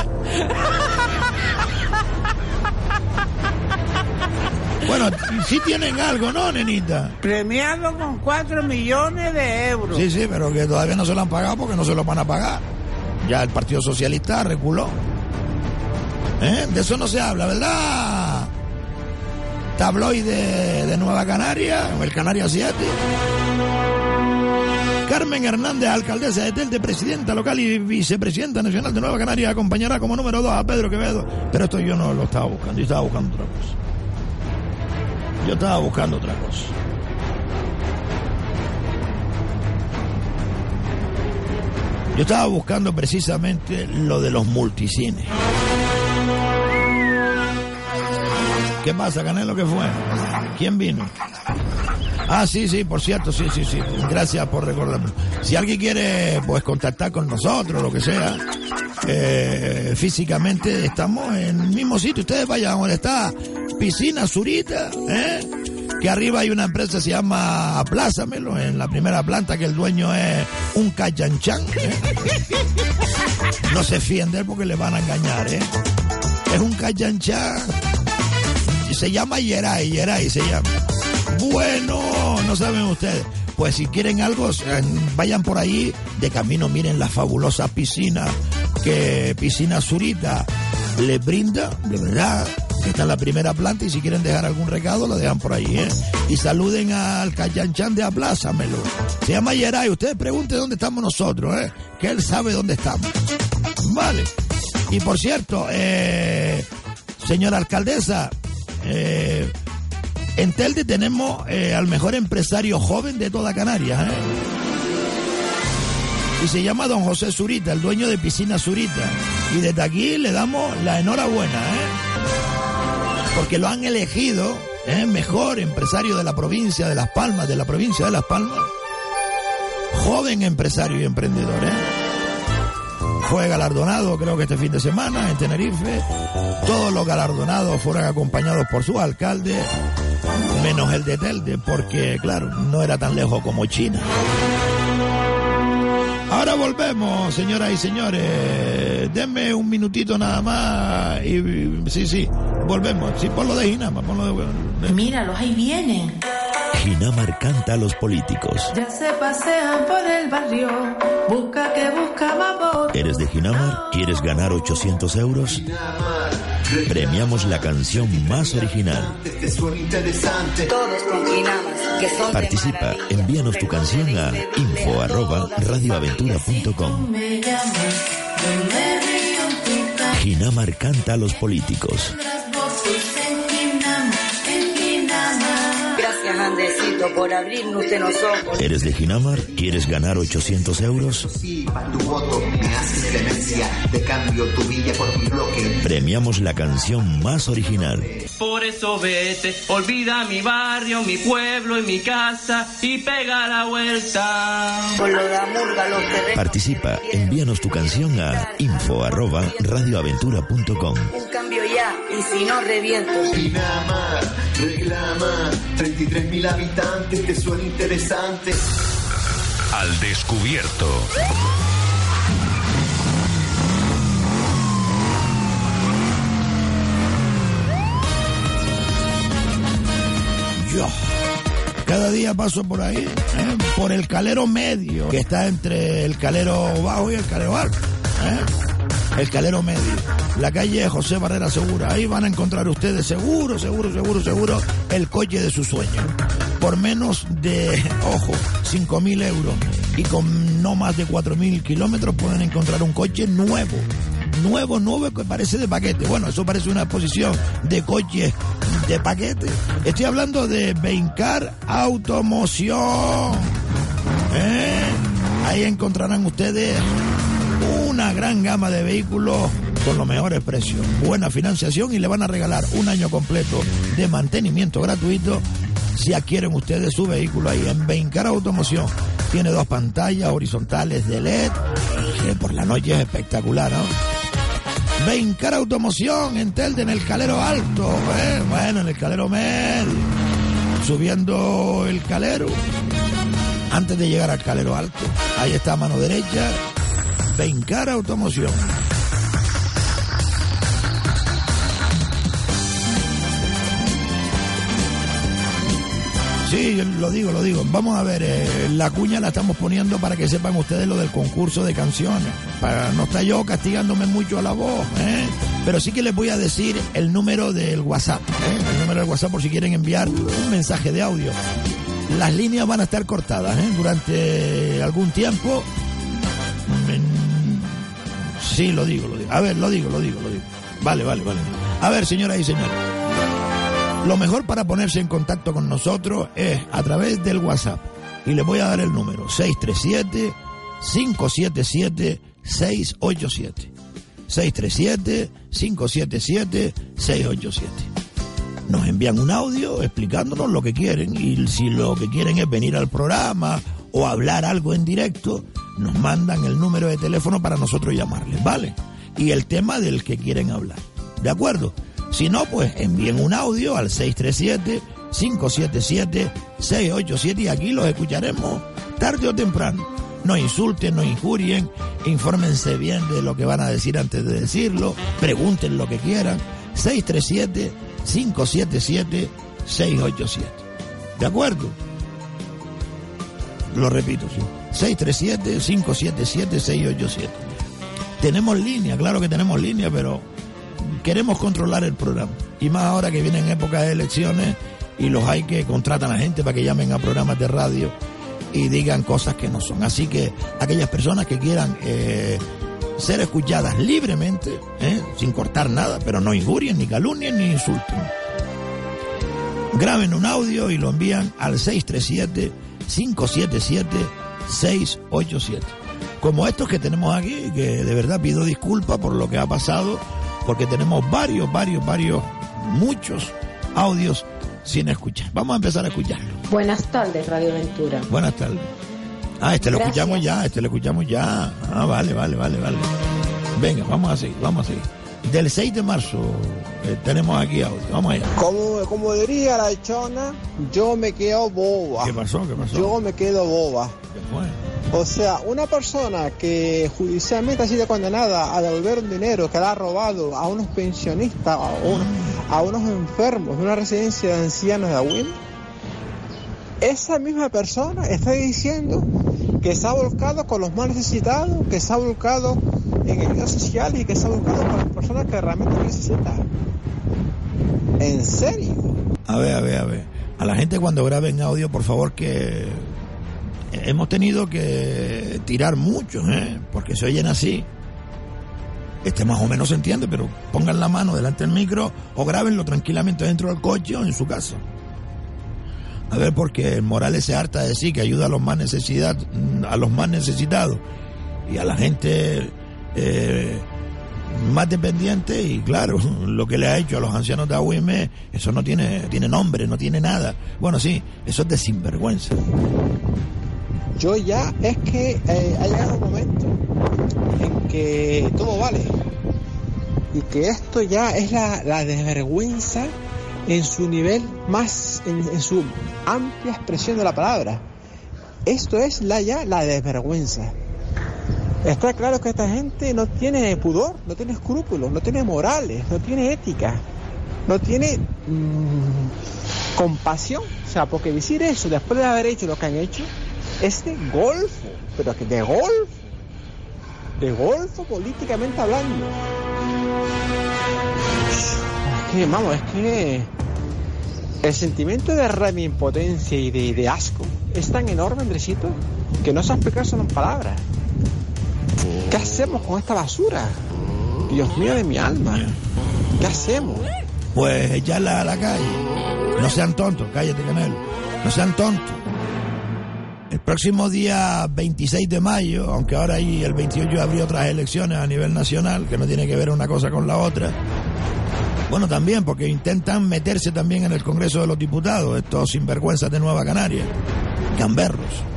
Bueno, sí tienen algo, ¿no, nenita? Premiado con 4 millones de euros. Sí, sí, pero que todavía no se lo han pagado porque no se lo van a pagar. Ya el Partido Socialista reculó. ¿Eh? De eso no se habla, ¿verdad? Tabloide de Nueva Canaria, el Canaria 7. Carmen Hernández, alcaldesa de Telde, presidenta local y vicepresidenta nacional de Nueva Canaria, acompañará como número 2 a Pedro Quevedo. Pero esto yo no lo estaba buscando, yo estaba buscando otra cosa. Yo estaba buscando otra cosa. Yo estaba buscando precisamente lo de los multicines. ¿Qué pasa, Canelo? ¿Qué fue? ¿Quién vino? Ah, sí, sí, por cierto, sí, sí, sí. Gracias por recordarme. Si alguien quiere, pues, contactar con nosotros, lo que sea, eh, físicamente estamos en el mismo sitio. Ustedes vayan donde está Piscina Zurita, ¿eh? Que arriba hay una empresa que se llama Aplázamelo, en la primera planta, que el dueño es un cachanchan. ¿eh? No se fíen de él porque le van a engañar, ¿eh? Es un cachanchan. Se llama Yeray, Yeray se llama. Bueno, no saben ustedes. Pues si quieren algo, vayan por ahí. De camino, miren la fabulosa piscina que Piscina Zurita les brinda, de verdad. Está en la primera planta y si quieren dejar algún recado, lo dejan por ahí, ¿eh? Y saluden al Callanchan de Aplázamelo. Se llama Yeray. Ustedes pregunten dónde estamos nosotros, ¿eh? Que él sabe dónde estamos. Vale. Y por cierto, eh, señora alcaldesa, eh, en Telde tenemos eh, al mejor empresario joven de toda Canarias. ¿eh? Y se llama don José Zurita, el dueño de Piscina Zurita. Y desde aquí le damos la enhorabuena, ¿eh? Porque lo han elegido ¿eh? mejor empresario de la provincia de Las Palmas, de la provincia de Las Palmas. Joven empresario y emprendedor, ¿eh? Fue galardonado creo que este fin de semana en Tenerife. Todos los galardonados fueron acompañados por su alcalde, menos el de Telde, porque claro, no era tan lejos como China. Ahora volvemos, señoras y señores. Denme un minutito nada más y sí, sí, volvemos. Sí, ponlo de Ginama, ponlo de... Míralos, ahí vienen. Ginamar canta a los políticos. Ya se pasean por el barrio. Busca que busca más ¿Eres de Ginamar? ¿Quieres ganar 800 euros? Premiamos la canción más original. Todos con Quinamas, que son de Participa, envíanos tu canción a info Ginamar canta a los políticos. Gracias, Andresito, por abrirnos los ojos. ¿Eres de Ginamar? ¿Quieres ganar 800 euros? Sí, para tu voto me haces clemencia. Te cambio tu villa por mi bloque. Premiamos la canción más original. Por eso vete, olvida mi barrio, mi pueblo y mi casa y pega la vuelta. Con lo de Amurga, los terrenos. Participa, envíanos tu canción a info arroba radioaventura.com. Un cambio ya, y si no, reviento. Pinama, reclama. 33 mil habitantes, te suena interesante. Al descubierto. Día paso por ahí, ¿eh? por el calero medio, que está entre el calero bajo y el calero alto. ¿eh? El calero medio. La calle José Barrera Segura. Ahí van a encontrar ustedes seguro, seguro, seguro, seguro el coche de su sueño. Por menos de, ojo, 5 mil euros y con no más de 4 mil kilómetros pueden encontrar un coche nuevo. Nuevo, nuevo que parece de paquete. Bueno, eso parece una exposición de coches de paquete. Estoy hablando de Bencar Automoción. ¿Eh? Ahí encontrarán ustedes una gran gama de vehículos con los mejores precios, buena financiación y le van a regalar un año completo de mantenimiento gratuito si adquieren ustedes su vehículo ahí en Bencar Automoción. Tiene dos pantallas horizontales de LED, que por la noche es espectacular, ¿no? Bencar Automoción en Telde, en el Calero Alto, ¿eh? bueno, en el Calero Medio, subiendo el Calero, antes de llegar al Calero Alto, ahí está mano derecha, Bencar Automoción. Sí, lo digo, lo digo. Vamos a ver, eh, la cuña la estamos poniendo para que sepan ustedes lo del concurso de canciones. No estar yo castigándome mucho a la voz, ¿eh? Pero sí que les voy a decir el número del WhatsApp, ¿eh? El número del WhatsApp por si quieren enviar un mensaje de audio. Las líneas van a estar cortadas, ¿eh? Durante algún tiempo. Mm, Sí, lo digo, lo digo. A ver, lo digo, lo digo, lo digo. Vale, vale, vale. A ver, señoras y señores. Lo mejor para ponerse en contacto con nosotros es a través del WhatsApp. Y les voy a dar el número 637-577-687. 637-577-687. Nos envían un audio explicándonos lo que quieren y si lo que quieren es venir al programa o hablar algo en directo, nos mandan el número de teléfono para nosotros llamarles, ¿vale? Y el tema del que quieren hablar. ¿De acuerdo? Si no, pues envíen un audio al 637-577-687 y aquí los escucharemos tarde o temprano. No insulten, no injurien, infórmense bien de lo que van a decir antes de decirlo, pregunten lo que quieran. 637-577-687. ¿De acuerdo? Lo repito, sí. 637-577-687. Tenemos línea, claro que tenemos línea, pero queremos controlar el programa. Y más ahora que vienen épocas de elecciones y los hay que contratan a gente para que llamen a programas de radio y digan cosas que no son. Así que aquellas personas que quieran eh, ser escuchadas libremente, eh, sin cortar nada, pero no injurien, ni calumnien, ni insulten. Graben un audio y lo envían al 637-577-687. Como estos que tenemos aquí, que de verdad pido disculpas por lo que ha pasado porque tenemos varios, varios, varios, muchos audios sin escuchar. Vamos a empezar a escucharlo. Buenas tardes, Radio Ventura. Buenas tardes. Ah, este lo Gracias. escuchamos ya, este lo escuchamos ya. Ah, vale, vale, vale, vale. Venga, vamos a seguir, vamos a seguir. Del 6 de marzo eh, tenemos aquí audio. Vamos allá. Como, como diría la chona, yo me quedo boba. ¿Qué pasó? ¿Qué pasó? Yo me quedo boba. ¿Qué fue? O sea, una persona que judicialmente ha sido condenada a devolver un dinero que le ha robado a unos pensionistas, a unos, a unos enfermos de una residencia de ancianos de Agüín, esa misma persona está diciendo que se ha volcado con los más necesitados, que se ha volcado en ayudas sociales y que se ha volcado con las personas que realmente necesitan. ¿En serio? A ver, a ver, a ver. A la gente cuando graben audio, por favor, que hemos tenido que tirar mucho, ¿eh? porque se oyen así. Este más o menos se entiende, pero pongan la mano delante del micro o grábenlo tranquilamente dentro del coche o en su casa. A ver, porque Morales se harta de decir que ayuda a los más necesidad, a los más necesitados y a la gente eh, más dependiente y claro, lo que le ha hecho a los ancianos de AUM, eso no tiene, tiene nombre, no tiene nada. Bueno, sí, eso es de sinvergüenza. Yo ya es que eh, ha llegado un momento en que todo vale y que esto ya es la, la desvergüenza en su nivel más, en su amplia expresión de la palabra. Esto es la ya la desvergüenza. Está claro que esta gente no tiene pudor, no tiene escrúpulos, no tiene morales, no tiene ética, no tiene mm, compasión. O sea, porque decir eso después de haber hecho lo que han hecho es de golfo, pero que de golfo, de golfo políticamente hablando. Es que, vamos, es que el sentimiento de rabia, impotencia y de, asco es tan enorme, Andresito, que no se explicar solo en palabras. ¿Qué hacemos con esta basura? Dios mío de mi alma. ¿Qué hacemos? Pues echarla a la calle. No sean tontos, cállate, Canelo. No sean tontos. El próximo día 26 de mayo, aunque ahora hay el 28 habría otras elecciones a nivel nacional, que no tiene que ver una cosa con la otra. Bueno, también, porque intentan meterse también en el Congreso de los Diputados, estos sinvergüenzas de Nueva Canaria, gamberros.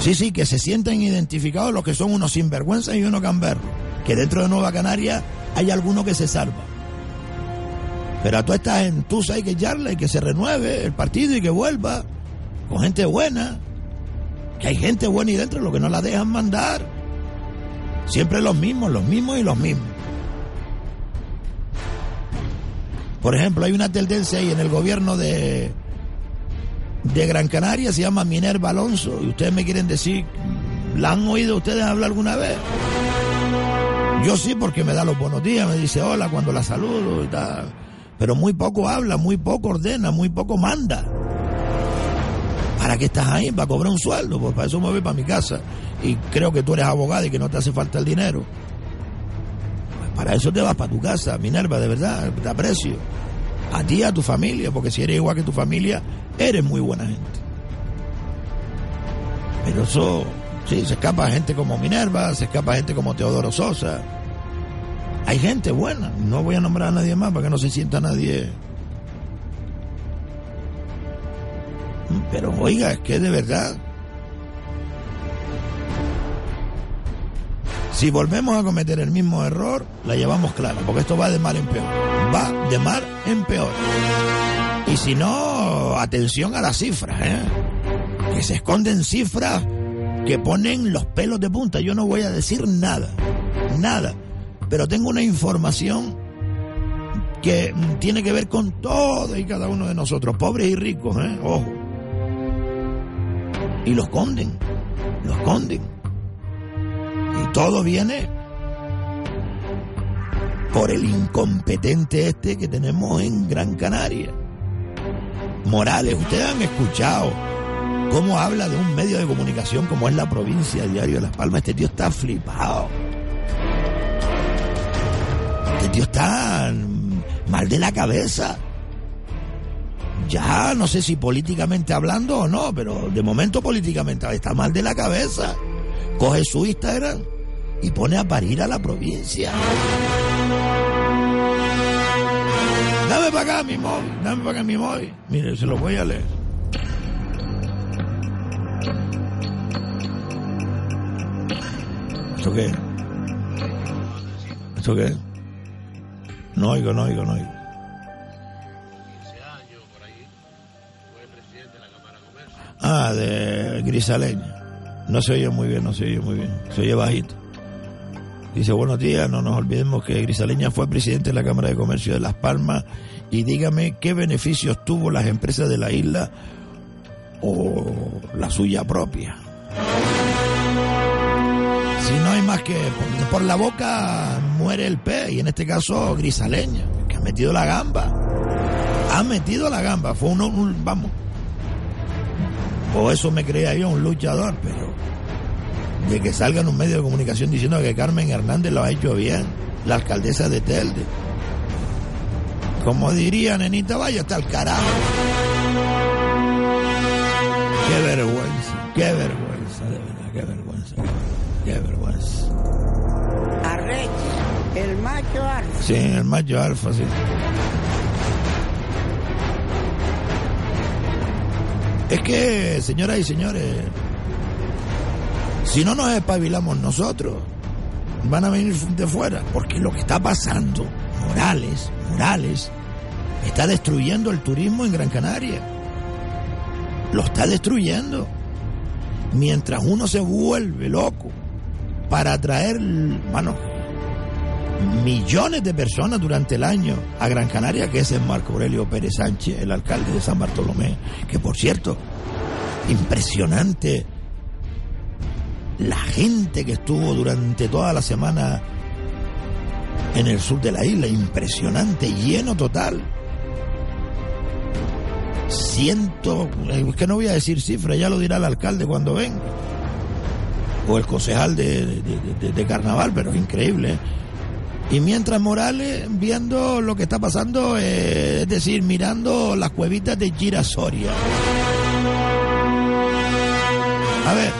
Sí, sí, que se sienten identificados los que son unos sinvergüenzas y unos gamberros. Que dentro de Nueva Canaria hay alguno que se salva. Pero a toda esta gentuza hay que echarle y que se renueve el partido y que vuelva con gente buena. Que hay gente buena y dentro, lo que no la dejan mandar. Siempre los mismos, los mismos y los mismos. Por ejemplo, hay una tendencia ahí en el gobierno de, de Gran Canaria, se llama Minerva Alonso, y ustedes me quieren decir, ¿la han oído ustedes hablar alguna vez? Yo sí, porque me da los buenos días, me dice hola cuando la saludo y tal. Pero muy poco habla, muy poco ordena, muy poco manda. ¿Para qué estás ahí? ¿Para cobrar un sueldo? Pues para eso me voy para mi casa. Y creo que tú eres abogado y que no te hace falta el dinero. Pues para eso te vas para tu casa, Minerva, de verdad, te aprecio. A ti y a tu familia, porque si eres igual que tu familia, eres muy buena gente. Pero eso, sí, se escapa gente como Minerva, se escapa gente como Teodoro Sosa. Hay gente buena, no voy a nombrar a nadie más para que no se sienta nadie. Pero oiga, es que de verdad. Si volvemos a cometer el mismo error, la llevamos clara, porque esto va de mal en peor. Va de mal en peor. Y si no, atención a las cifras, ¿eh? Que se esconden cifras que ponen los pelos de punta. Yo no voy a decir nada, nada. Pero tengo una información que tiene que ver con todo y cada uno de nosotros, pobres y ricos, ¿eh? Ojo. Y los esconden, los esconden. Y todo viene por el incompetente este que tenemos en Gran Canaria. Morales, ustedes han escuchado cómo habla de un medio de comunicación como es la provincia Diario de Las Palmas. Este tío está flipado. Este tío está mal de la cabeza. Ya no sé si políticamente hablando o no, pero de momento políticamente está mal de la cabeza. Coge su Instagram y pone a parir a la provincia. Dame para acá mi móvil, dame para acá mi móvil. Mire, se lo voy a leer. ¿Esto qué? ¿Esto qué? No oigo, no oigo, no oigo. Ah, de Grisaleña. No se oye muy bien, no se oye muy bien. Se oye bajito. Dice, buenos días, no nos olvidemos que Grisaleña fue presidente de la Cámara de Comercio de Las Palmas y dígame qué beneficios tuvo las empresas de la isla o la suya propia. Si no hay más que por la boca muere el pez y en este caso Grisaleña, que ha metido la gamba. Ha metido la gamba, fue uno, un, vamos. O eso me creía yo, un luchador, pero de que salga en un medio de comunicación diciendo que Carmen Hernández lo ha hecho bien, la alcaldesa de Telde. Como diría nenita, vaya hasta el carajo. Qué vergüenza, qué vergüenza, de verdad, qué vergüenza, qué vergüenza. Arrecha, el macho alfa. Sí, el macho alfa, sí. Que, señoras y señores, si no nos espabilamos nosotros, van a venir de fuera, porque lo que está pasando, Morales, Morales, está destruyendo el turismo en Gran Canaria. Lo está destruyendo. Mientras uno se vuelve loco para atraer, bueno, millones de personas durante el año a Gran Canaria, que es el Marco Aurelio Pérez Sánchez, el alcalde de San Bartolomé, que por cierto, impresionante la gente que estuvo durante toda la semana en el sur de la isla, impresionante, lleno total. Ciento, es que no voy a decir cifra, ya lo dirá el alcalde cuando venga. o el concejal de carnaval, pero es increíble. ¿eh? Y mientras Morales viendo lo que está pasando, eh, es decir, mirando las cuevitas de Girasoria. A ver,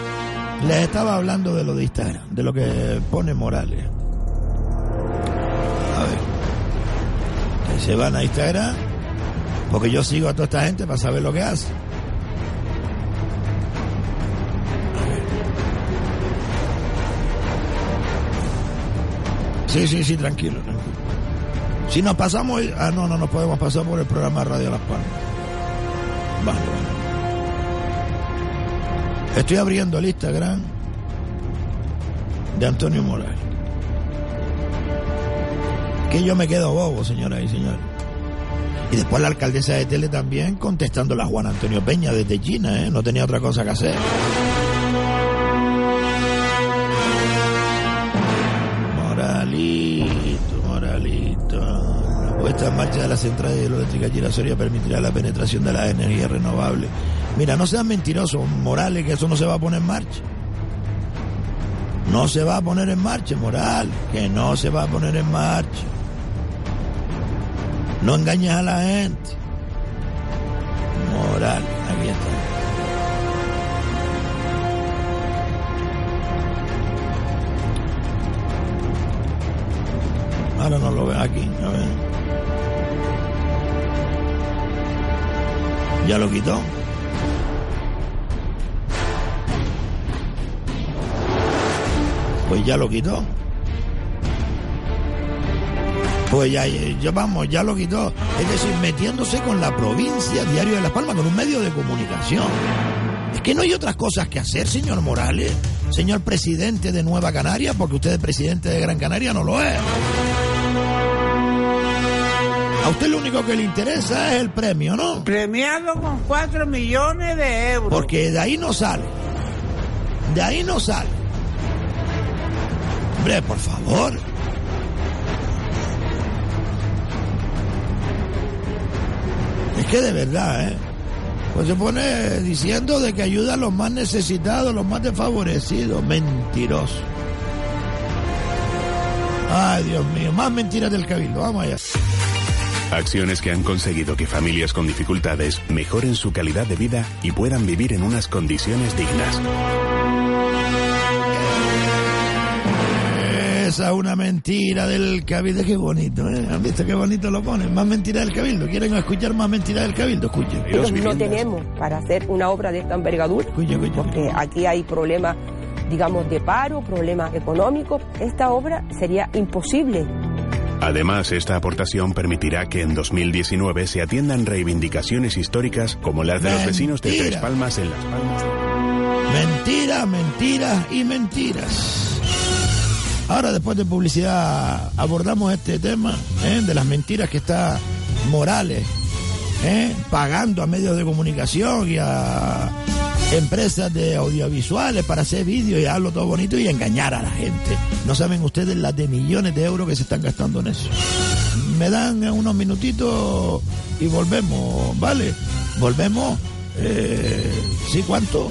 les estaba hablando de lo de Instagram, de lo que pone Morales. A ver, que se van a Instagram, porque yo sigo a toda esta gente para saber lo que hace. Sí, sí, sí, tranquilo, tranquilo. Si nos pasamos, ah, no, no nos podemos pasar por el programa Radio Las Palmas. Vale. Estoy abriendo el Instagram de Antonio Morales. Que yo me quedo bobo, señoras y señores. Y después la alcaldesa de Tele también contestando a Juan Antonio Peña desde China, ¿eh? No tenía otra cosa que hacer. Moralito, Moralito. La puesta en marcha de la central hidroeléctrica Girasoria permitirá la penetración de las energías renovables. Mira, no sean mentirosos, Morales, que eso no se va a poner en marcha. No se va a poner en marcha, Morales, que no se va a poner en marcha. No engañes a la gente. Morales, aquí está. Ahora no lo ven aquí, a ver. ¿Ya lo quitó? Pues ya lo quitó. Pues ya, ya vamos, ya lo quitó. Es decir, metiéndose con la provincia, Diario de Las Palmas, con un medio de comunicación. Es que no hay otras cosas que hacer, señor Morales, señor presidente de Nueva Canaria, porque usted es presidente de Gran Canaria, no lo es. A usted lo único que le interesa es el premio, ¿no? Premiado con 4 millones de euros. Porque de ahí no sale. De ahí no sale. Por favor. Es que de verdad, ¿eh? Pues se pone diciendo de que ayuda a los más necesitados, los más desfavorecidos. Mentiroso. Ay, Dios mío, más mentiras del cabildo. Vamos allá. Acciones que han conseguido que familias con dificultades mejoren su calidad de vida y puedan vivir en unas condiciones dignas. Esa es una mentira del cabildo. Qué bonito, ¿eh? ¿Han visto qué bonito lo ponen? Más mentira del cabildo. ¿Quieren escuchar más mentira del cabildo? Escuchen. no tenemos para hacer una obra de esta envergadura, porque aquí hay problemas, digamos, de paro, problemas económicos. Esta obra sería imposible. Además, esta aportación permitirá que en 2019 se atiendan reivindicaciones históricas como las de los vecinos de. Tres Palmas en Las Palmas. Mentiras, mentiras y mentiras. Ahora, después de publicidad, abordamos este tema ¿eh? de las mentiras que está Morales ¿eh? pagando a medios de comunicación y a empresas de audiovisuales para hacer vídeos y hablo todo bonito y engañar a la gente. No saben ustedes las de millones de euros que se están gastando en eso. Me dan unos minutitos y volvemos, ¿vale? Volvemos, eh, ¿sí cuánto?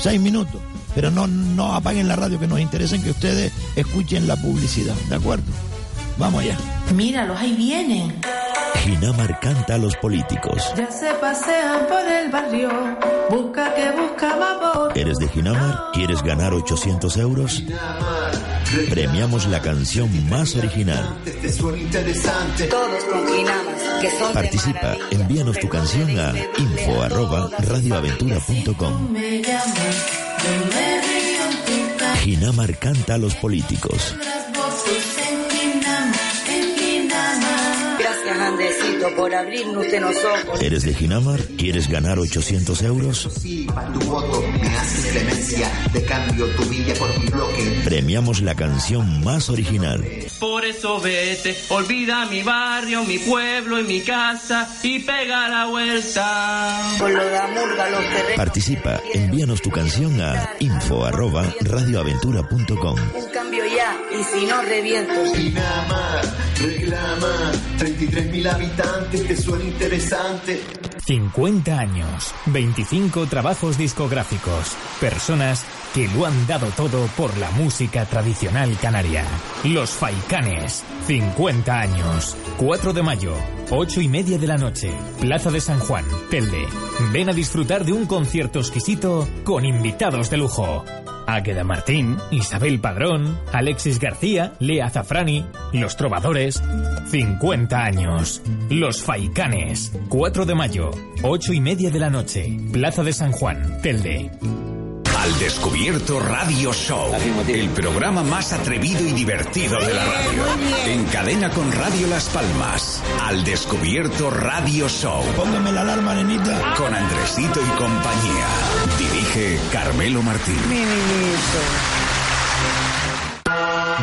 Seis minutos. Pero no, no apaguen la radio que nos interesa en que ustedes escuchen la publicidad, ¿de acuerdo? Vamos allá. Míralos, ahí vienen. Ginamar canta a los políticos. Ya se pasean por el barrio. Busca que busca vapor. ¿Eres de Ginamar? ¿Quieres ganar 800 euros? Premiamos la canción más original. Todos con Quinamas, que son Participa, envíanos tu canción a info Ginamar canta a los políticos. Gracias, Andresito, por abrirnos usted los ojos. ¿Eres de Ginamar? ¿Quieres ganar 800 euros? Sí, para tu voto me haces clemencia. De cambio tu villa por mi bloque. Premiamos la canción más original. Por eso vete, olvida mi barrio, mi pueblo y mi casa y pega la vuelta. Con lo de Amurga, los terrenos. Participa, envíanos tu canción a info arroba radioaventura.com. Y si no, reviento. Pinamar, reclama, 33 mil habitantes, te suena interesante. 50 años, 25 trabajos discográficos, personas que lo han dado todo por la música tradicional canaria. Los Faicanes, 50 años, 4 de mayo, 8 y media de la noche, Plaza de San Juan, Telde. Ven a disfrutar de un concierto exquisito con invitados de lujo. Águeda Martín, Isabel Padrón, Alexis García, Lea Zafrani, Los Trovadores. 50 años. Los Faicanes. 4 de mayo, 8 y media de la noche. Plaza de San Juan, Telde. Al Descubierto Radio Show, el programa más atrevido y divertido de la radio. En cadena con Radio Las Palmas. Al Descubierto Radio Show. Póngame la alarma, nenita. Con Andresito y compañía. Dirige Carmelo Martín.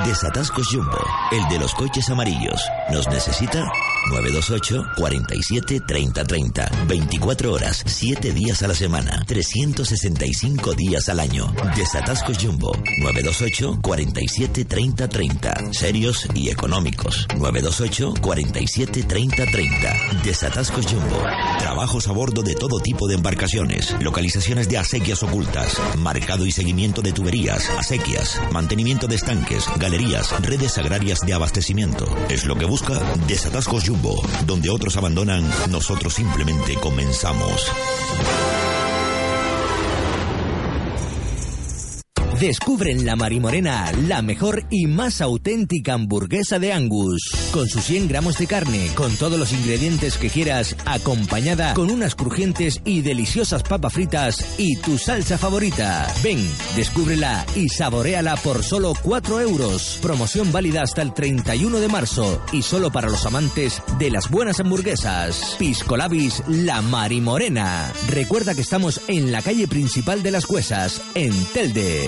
Desatascos Jumbo, el de los coches amarillos. ¿Nos necesita? 928 47 30 30. 24 horas, 7 días a la semana, 365 días al año. Desatascos Jumbo, 928 47 30 30. Serios y económicos. 928 47 30 30. Desatascos Jumbo. Trabajos a bordo de todo tipo de embarcaciones. Localizaciones de acequias ocultas. Marcado y seguimiento de tuberías, acequias. Mantenimiento de estanques, galerías, redes agrarias de abastecimiento. Es lo que busca Desatascos Donde otros abandonan, nosotros simplemente comenzamos. Descubre en La Marimorena la mejor y más auténtica hamburguesa de Angus. Con sus 100 gramos de carne, con todos los ingredientes que quieras, acompañada con unas crujientes y deliciosas papas fritas y tu salsa favorita. Ven, descúbrela y saboreala por solo 4 euros. Promoción válida hasta el 31 de marzo y solo para los amantes de las buenas hamburguesas. Pisco Labis La Marimorena. Recuerda que estamos en la calle principal de las Cuesas, en Telde.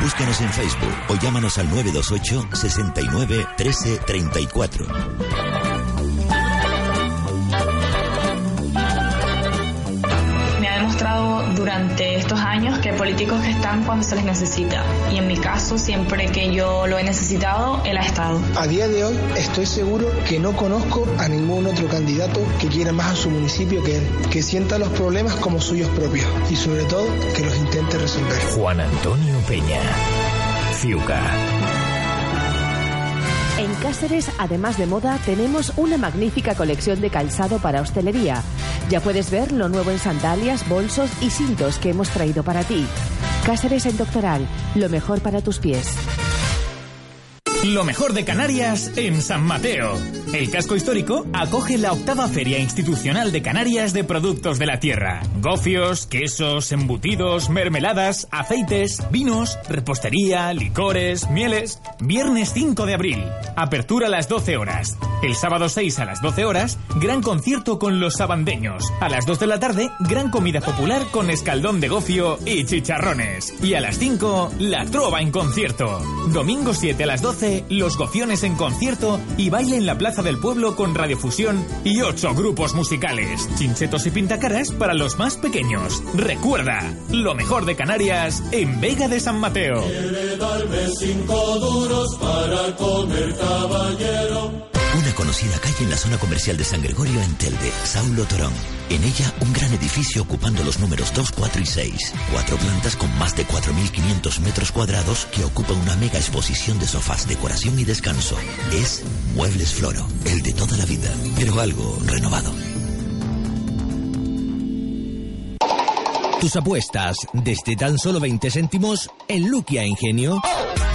Búscanos en Facebook o llámanos al 928 69 13 34. Me ha demostrado durante estos años que hay políticos que están cuando se les necesita. Y en mi caso, siempre que yo lo he necesitado, él ha estado. A día de hoy estoy seguro que no conozco a ningún otro candidato que quiera más a su municipio que él, que sienta los problemas como suyos propios y sobre todo que los intente resolver. Juan Antonio Peña. Fiuca. En Cáceres, además de moda, tenemos una magnífica colección de calzado para hostelería. Ya puedes ver lo nuevo en sandalias, bolsos y cintos que hemos traído para ti. Cáceres en Doctoral, lo mejor para tus pies. Lo mejor de Canarias en San Mateo. El casco histórico acoge la octava Feria Institucional de Canarias de Productos de la Tierra. Gofios, quesos, embutidos, mermeladas, aceites, vinos, repostería, licores, mieles. Viernes 5 de abril. Apertura a las 12 horas. El sábado 6 a las 12 horas, gran concierto con los sabandeños. A las 2 de la tarde, gran comida popular con escaldón de gofio y chicharrones. Y a las 5, la trova en concierto. Domingo 7 a las 12, los gofiones en concierto y baile en la Plaza del Pueblo con radiofusión y ocho grupos musicales. Chinchetos y pintacaras para los más pequeños. Recuerda, lo mejor de Canarias en Vega de San Mateo. Quiere darme cinco duros para comer caballero. Una conocida calle en la zona comercial de San Gregorio en Telde, Saulo Torón. En ella, un gran edificio ocupando los números 2, 4 y 6. Cuatro plantas con más de 4.500 metros cuadrados que ocupa una mega exposición de sofás, decoración y descanso. Es Muebles Floro, el de toda la vida, pero algo renovado. Tus apuestas desde tan solo 20 céntimos en Luquia Ingenio.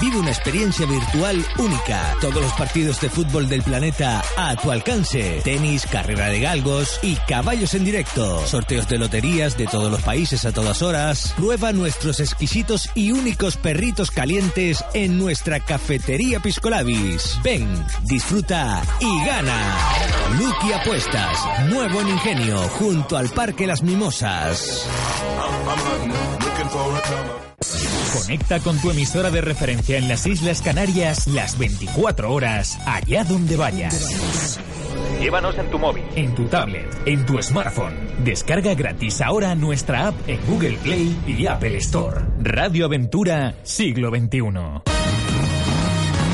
Vive una experiencia virtual única. Todos los partidos de fútbol del planeta a tu alcance. Tenis, carrera de galgos y caballos en directo. Sorteos de loterías de todos los países a todas horas. Prueba nuestros exquisitos y únicos perritos calientes en nuestra cafetería Piscolabis. Ven, disfruta y gana. Lucky Apuestas, nuevo en Ingenio, junto al Parque Las Mimosas. Conecta con tu emisora de referencia en las Islas Canarias las 24 horas, allá donde vayas. Llévanos en tu móvil, en tu tablet, en tu smartphone. Descarga gratis ahora nuestra app en Google Play y Apple Store. Radio Aventura, siglo XXI.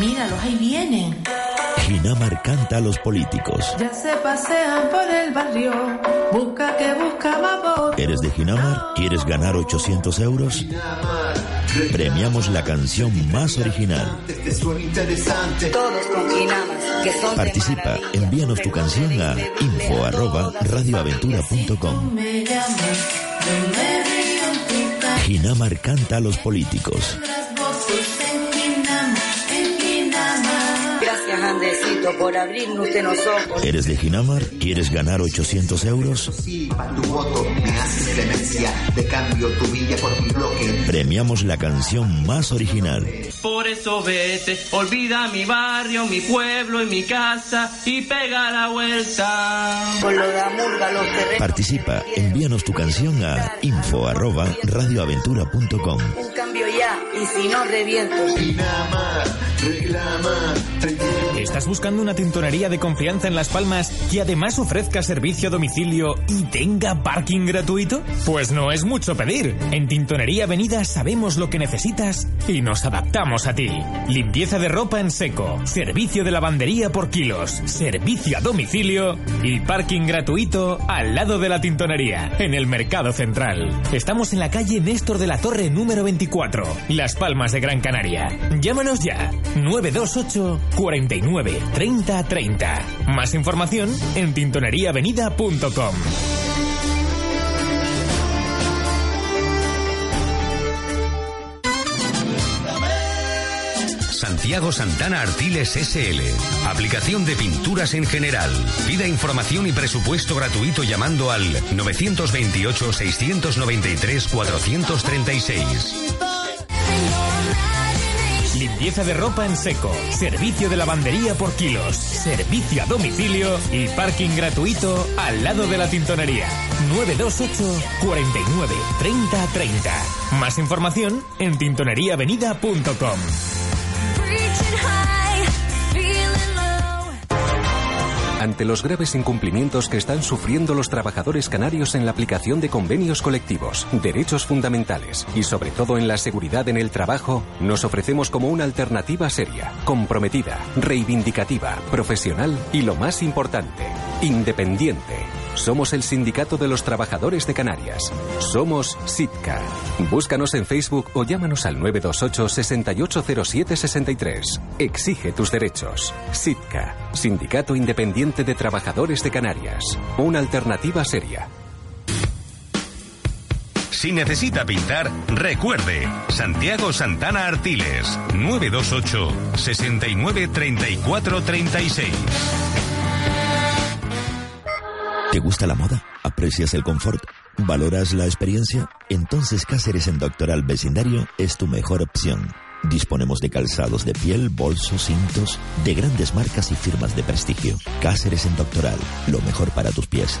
Míralos, ahí vienen. Ginamar canta a los políticos. Ya se pasean por el barrio. Busca que busca votos. ¿Eres de Ginamar? ¿Quieres ganar 800 euros? Premiamos la canción más original. Todos con Quinamas, que son de Participa, envíanos tu canción a info arroba radioaventura.com. Me llamas, yo me río en tu cara. Ginamar canta a los políticos. Gracias, Andresito, por abrirnos de los ojos. ¿Eres de Ginamar? ¿Quieres ganar 800 euros? Participa, tu voto me haces clemencia. De cambio tu villa por mi bloque. Premiamos la canción más original. Por eso vete, olvida mi barrio, mi pueblo y mi casa y pega la vuelta. Con lo de Amurga, los terrenos. Participa, envíanos tu canción a info arroba radioaventura.com. Un cambio ya, y si no, reviento. ¿Estás buscando una tintorería de confianza en Las Palmas que además ofrezca servicio a domicilio y tenga parking gratuito? Pues no es mucho pedir. En Tintonería Avenida sabemos lo que necesitas y nos adaptamos a ti. Limpieza de ropa en seco, servicio de lavandería por kilos, servicio a domicilio y parking gratuito al lado de la tintonería, en el Mercado Central. Estamos en la calle Néstor de la Torre número 24, Las Palmas de Gran Canaria. Llámanos ya, 928 49 30 30. Más información en tintoneriaavenida.com. Santiago Santana Artiles SL. Aplicación de pinturas en general. Pida información y presupuesto gratuito llamando al 928-693-436. Limpieza de ropa en seco, servicio de lavandería por kilos, servicio a domicilio y parking gratuito al lado de la tintonería. 928 49 30 30. Más información en tintoneriaavenida.com. Ante los graves incumplimientos que están sufriendo los trabajadores canarios en la aplicación de convenios colectivos, derechos fundamentales y sobre todo en la seguridad en el trabajo, nos ofrecemos como una alternativa seria, comprometida, reivindicativa, profesional y lo más importante, independiente. Somos el Sindicato de los Trabajadores de Canarias. Somos SITCA. Búscanos en Facebook o llámanos al 928 680763. Exige tus derechos. SITCA, Sindicato Independiente de Trabajadores de Canarias. Una alternativa seria. Si necesita pintar, recuerde, Santiago Santana Artiles, 928 69 34 36. ¿Te gusta la moda? ¿Aprecias el confort? ¿Valoras la experiencia? Entonces Cáceres en Doctoral Vecindario es tu mejor opción. Disponemos de calzados de piel, bolsos, cintos, de grandes marcas y firmas de prestigio. Cáceres en Doctoral, lo mejor para tus pies.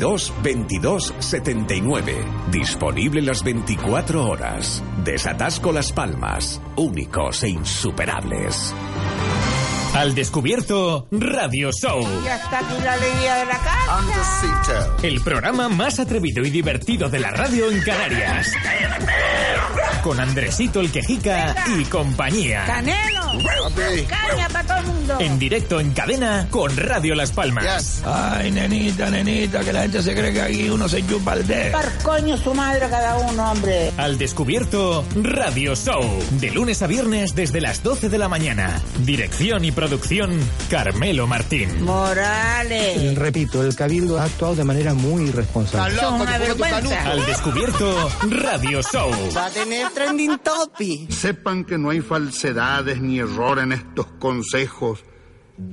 22 79. Disponible las 24 horas. Desatasco Las Palmas. Únicos e insuperables. Al descubierto Radio Show. Ya está aquí la alegría de la casa. El programa más atrevido y divertido de la radio en Canarias. Con Andresito el Quejica y compañía. Canelo. Caña para todo el mundo. En directo en cadena con Radio Las Palmas. Ay, nenita, nenita, que la gente se cree que aquí uno se chupa el dedo. Par coño su madre cada uno, hombre. Al descubierto Radio Show. De lunes a viernes desde las 12 de la mañana. Dirección y producción Carmelo Martín. Morales. Repito, el Cabildo ha actuado de manera muy irresponsable. Son una vergüenza. Al descubierto Radio Show. Va a tener trending topic. Sepan que no hay falsedades ni error en estos consejos.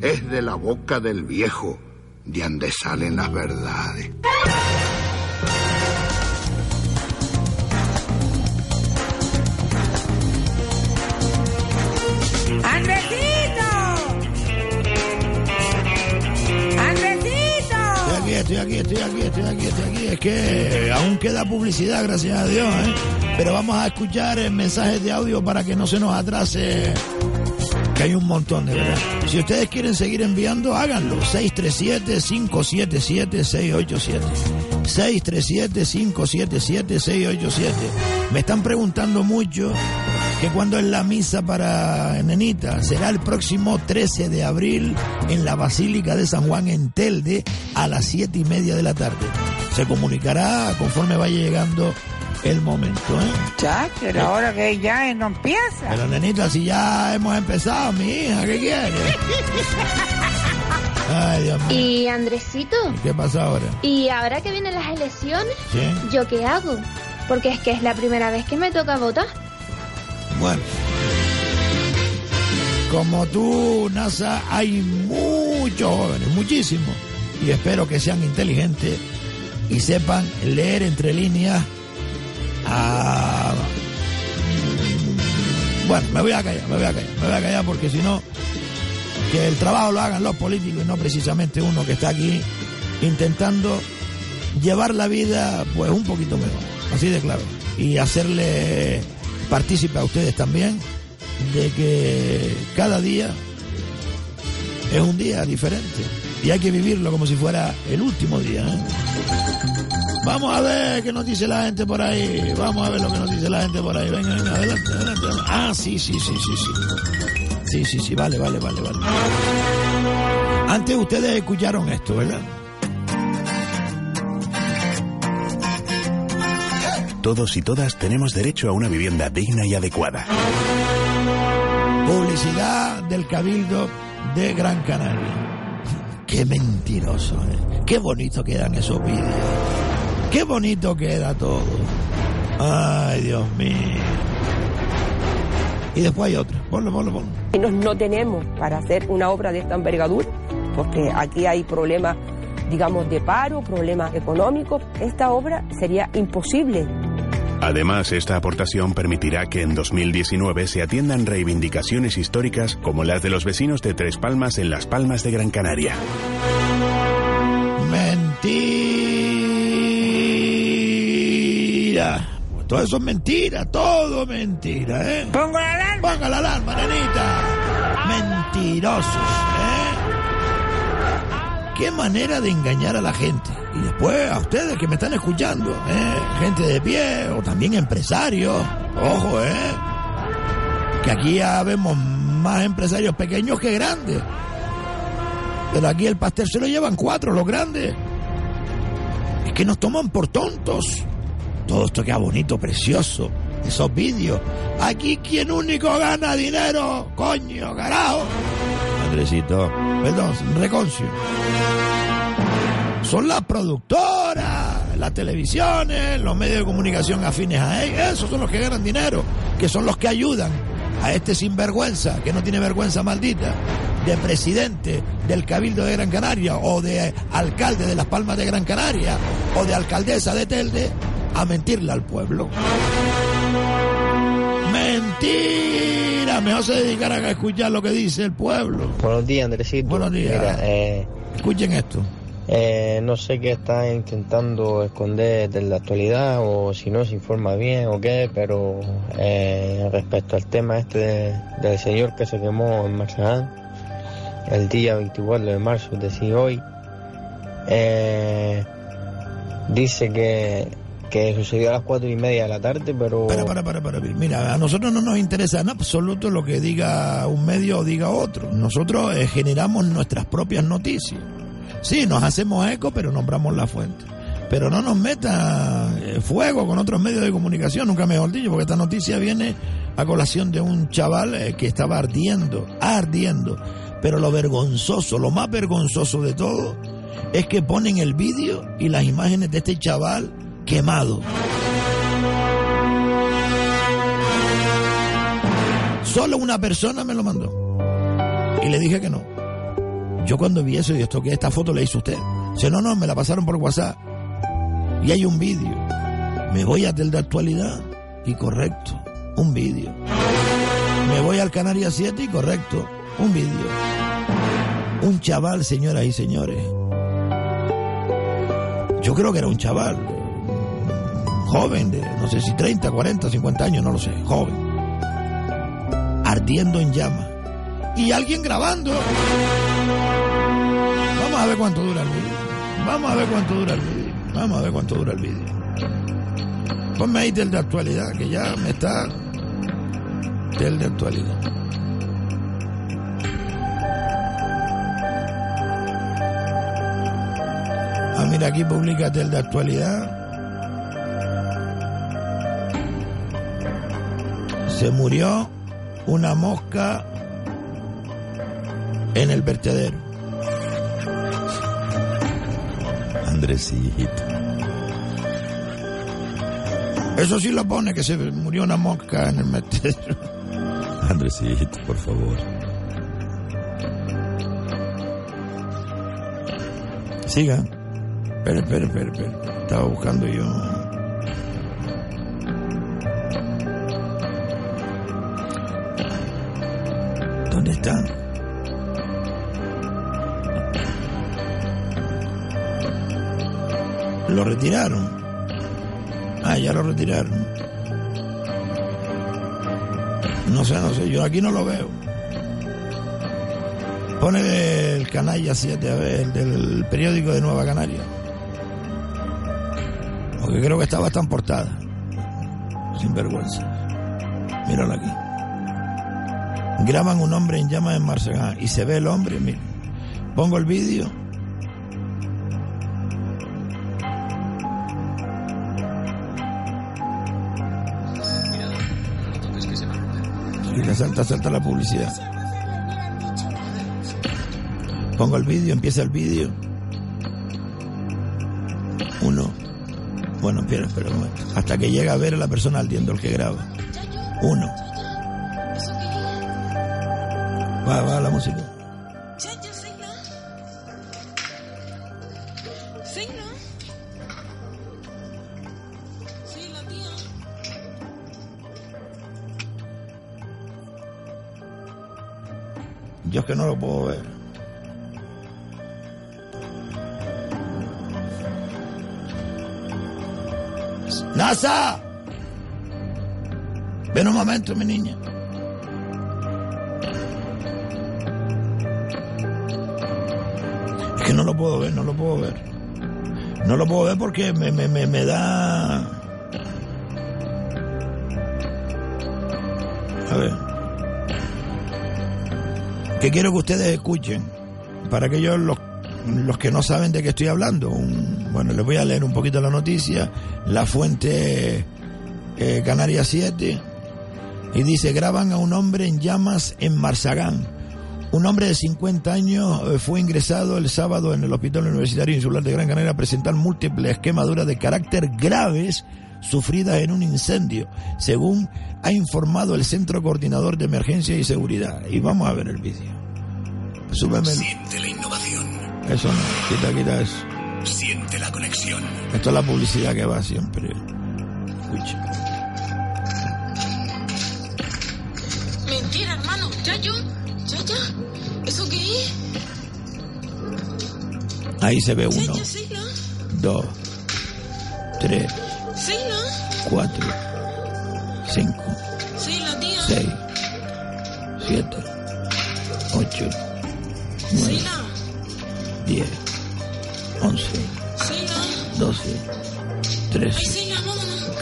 Es de la boca del viejo de donde salen las verdades. ¡Andresito! Estoy aquí, estoy aquí, estoy aquí, estoy aquí. Es que aún queda publicidad, gracias a Dios, ¿eh? Pero vamos a escuchar eh, mensajes de audio para que no se nos atrase. Que hay un montón, de verdad. Si ustedes quieren seguir enviando, háganlo. 637-577-687. 637-577-687. Me están preguntando mucho que cuando es la misa para Nenita. Será el próximo 13 de abril en la Basílica de San Juan en Telde a las 7 y media de la tarde. Se comunicará conforme vaya llegando el momento, ¿eh? Ya, pero ahora que ya no empieza. Pero Nenita, si ya hemos empezado, mi hija, ¿qué quiere? Ay, Dios mío. Y Andresito, ¿Qué pasa ahora? ¿y ahora que vienen las elecciones? ¿Sí? ¿Yo qué hago? Porque es que es la primera vez que me toca votar. Bueno. Como tú, NASA, hay muchos jóvenes, muchísimos. Y espero que sean inteligentes y sepan leer entre líneas. A- Bueno, me voy a callar, me voy a callar, me voy a callar porque si no, que el trabajo lo hagan los políticos y no precisamente uno que está aquí intentando llevar la vida pues un poquito mejor, así de claro. Y hacerle partícipe a ustedes también de que cada día es un día diferente y hay que vivirlo como si fuera el último día. ¿eh? Vamos a ver qué nos dice la gente por ahí. Vamos a ver lo que nos dice la gente por ahí. Venga, venga, adelante, adelante. Ah, sí, sí, sí, sí, sí. Sí, sí, sí, vale, vale, vale, vale. Antes ustedes escucharon esto, ¿verdad? Todos y todas tenemos derecho a una vivienda digna y adecuada. Publicidad del Cabildo de Gran Canaria. Qué mentiroso, ¿eh? Qué bonito quedan esos vídeos. Qué bonito queda todo. Ay, Dios mío. Y después hay otra. Ponlo, ponlo, ponlo. Y no, no tenemos para hacer una obra de esta envergadura, porque aquí hay problemas, digamos, de paro, problemas económicos. Esta obra sería imposible. Además, esta aportación permitirá que en 2019 se atiendan reivindicaciones históricas como las de los vecinos de Tres Palmas en Las Palmas de Gran Canaria. Mentira. Todo eso es mentira, todo mentira, ¿eh? Pongo la alarma. Ponga la alarma, nenita. Mentirosos, ¿eh? qué manera de engañar a la gente. Y después a ustedes que me están escuchando, ¿eh? gente de pie o también empresarios, ojo, ¿eh? que aquí ya vemos más empresarios pequeños que grandes. Pero aquí el pastel se lo llevan cuatro, los grandes. Es que nos toman por tontos. Todo esto queda bonito, precioso. Esos vídeos. Aquí quien único gana dinero, coño, carajo. Andresito, perdón, reconcio. Son las productoras, las televisiones, los medios de comunicación afines a ellos. Esos son los que ganan dinero, que son los que ayudan a este sinvergüenza, que no tiene vergüenza maldita, de presidente del Cabildo de Gran Canaria o de alcalde de Las Palmas de Gran Canaria o de alcaldesa de Telde, a mentirle al pueblo. Mentira, mejor se dedicarán a escuchar lo que dice el pueblo. Buenos días, Andresito. Buenos días. Mira, eh, Escuchen esto. eh, no sé qué está intentando esconder de la actualidad o si no se informa bien o qué, pero eh, respecto al tema este de- del señor que se quemó en Marzahán el día 24 de marzo, es decir, hoy, eh, dice que, que sucedió a las cuatro y media de la tarde, pero... Para, para, para, para. Mira, a nosotros no nos interesa en absoluto lo que diga un medio o diga otro. Nosotros eh, generamos nuestras propias noticias. Sí, nos hacemos eco, pero nombramos la fuente. Pero no nos meta eh, fuego con otros medios de comunicación, nunca mejor dicho, porque esta noticia viene a colación de un chaval eh, que estaba ardiendo, ardiendo. Pero lo vergonzoso, lo más vergonzoso de todo, es que ponen el vídeo y las imágenes de este chaval quemado. Solo una persona me lo mandó. Y le dije que no. Yo cuando vi eso y esto que esta foto le hizo usted. Dice, no, no, me la pasaron por WhatsApp. Y hay un vídeo. Me voy a Tel de Actualidad y correcto, un vídeo. Me voy al Canarias 7 y correcto, un vídeo. Un chaval, señoras y señores. Yo creo que era un chaval, joven, de no sé si 30, 40, 50 años, no lo sé, joven. Ardiendo en llamas. Y alguien grabando. Vamos a ver cuánto dura el vídeo. Vamos a ver cuánto dura el vídeo. Vamos a ver cuánto dura el vídeo. Ponme ahí del de actualidad, que ya me está. Del de actualidad. Ah, mira, aquí publica el de actualidad. Se murió una mosca en el vertedero. Andresito. Eso sí lo pone, que se murió una mosca en el vertedero. Andresito, por favor. Siga. Espera, espera, espera, espera. Estaba buscando yo. ¿Dónde está? Lo retiraron. Ah, ya lo retiraron. No sé, no sé, yo aquí no lo veo. Pone del Canalla 7, a ver, el del periódico de Nueva Canaria. Porque creo que está bastante portada. Sin vergüenza. Míralo aquí. Graban un hombre en llamas en Marsegán y se ve el hombre, mira. Pongo el vídeo. Y le salta, salta la publicidad. Pongo el vídeo, empieza el vídeo. Uno. Bueno, espera, espera un momento. Hasta que llega a ver a la persona ardiendo, el que graba. Uno. Va, va la música. Yo es que no lo puedo ver. ¡NASA! Ven un momento, mi niña. Puedo ver, no lo puedo ver. No lo puedo ver porque me, me, me, me da... A ver. Que quiero que ustedes escuchen. Para aquellos los, los que no saben de qué estoy hablando. Un- bueno, les voy a leer un poquito la noticia. La fuente eh, Canarias 7. Y dice, graban a un hombre en llamas en Marsagán. Un hombre de 50 años eh, fue ingresado el sábado en el Hospital Universitario Insular de Gran Canaria a presentar múltiples quemaduras de carácter graves sufridas en un incendio, según ha informado el Centro Coordinador de Emergencia y Seguridad. Y vamos a ver el vídeo. Súbeme. Siente la innovación. Eso no, quita, quita eso. Siente la conexión. Esto es la publicidad que va siempre. Escucha. Mentira, hermano. Ya yo. Ahí se ve uno, dos, tres, cuatro, cinco, seis, siete, ocho, nueve, diez, once, doce, trece,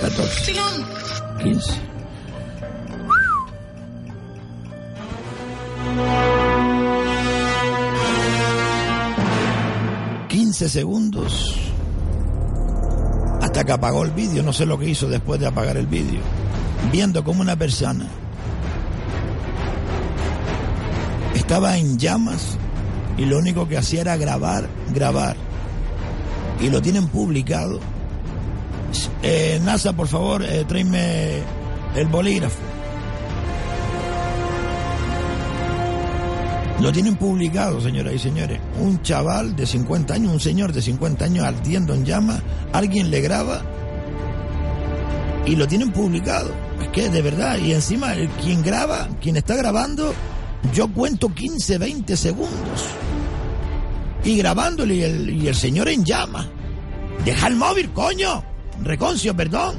catorce, quince. 15 segundos hasta que apagó el vídeo. No sé lo que hizo después de apagar el vídeo. Viendo como una persona estaba en llamas y lo único que hacía era grabar, grabar. Y lo tienen publicado. Eh, NASA, por favor, eh, tráeme el bolígrafo. Lo tienen publicado, señoras y señores. Un chaval de 50 años, un señor de 50 años ardiendo en llamas, alguien le graba y lo tienen publicado. Es que de verdad, y encima el, quien graba, quien está grabando, yo cuento 15, 20 segundos. Y grabándole y el, el señor en llamas. Deja el móvil, coño. Reconcio, perdón.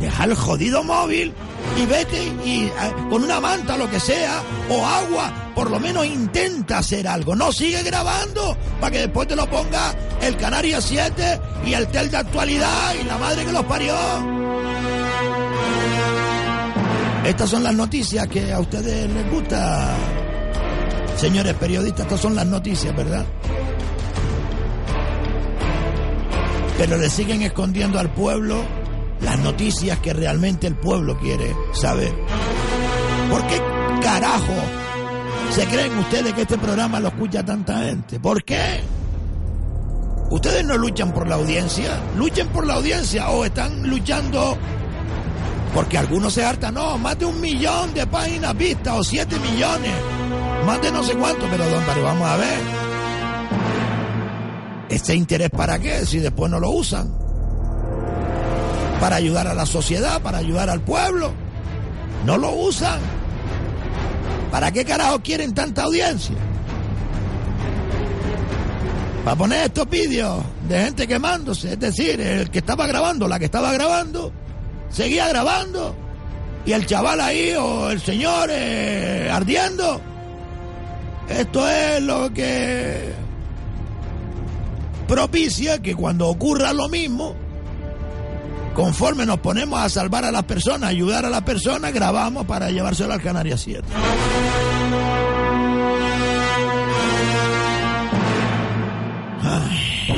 Deja el jodido móvil y vete y eh, con una manta lo que sea o agua, por lo menos intenta hacer algo. No sigue grabando para que después te lo ponga el Canarias 7 y el Tel de actualidad y la madre que los parió. Estas son las noticias que a ustedes les gusta, señores periodistas. Estas son las noticias, ¿verdad? Pero le siguen escondiendo al pueblo las noticias que realmente el pueblo quiere saber. ¿Por qué carajo se creen ustedes que este programa lo escucha tanta gente? ¿Por qué? Ustedes no luchan por la audiencia, luchen por la audiencia o están luchando porque algunos se hartan, no, más de un millón de páginas vistas o siete millones, más de no sé cuánto, pero don, vamos a ver. ¿Este interés para qué si después no lo usan? Para ayudar a la sociedad, para ayudar al pueblo. No lo usan. ¿Para qué carajo quieren tanta audiencia? Para poner estos vídeos de gente quemándose, es decir, el que estaba grabando, la que estaba grabando, seguía grabando. Y el chaval ahí o el señor eh, ardiendo. Esto es lo que propicia que cuando ocurra lo mismo, conforme nos ponemos a salvar a las personas, ayudar a las personas, grabamos para llevárselo al Canarias 7. Ay,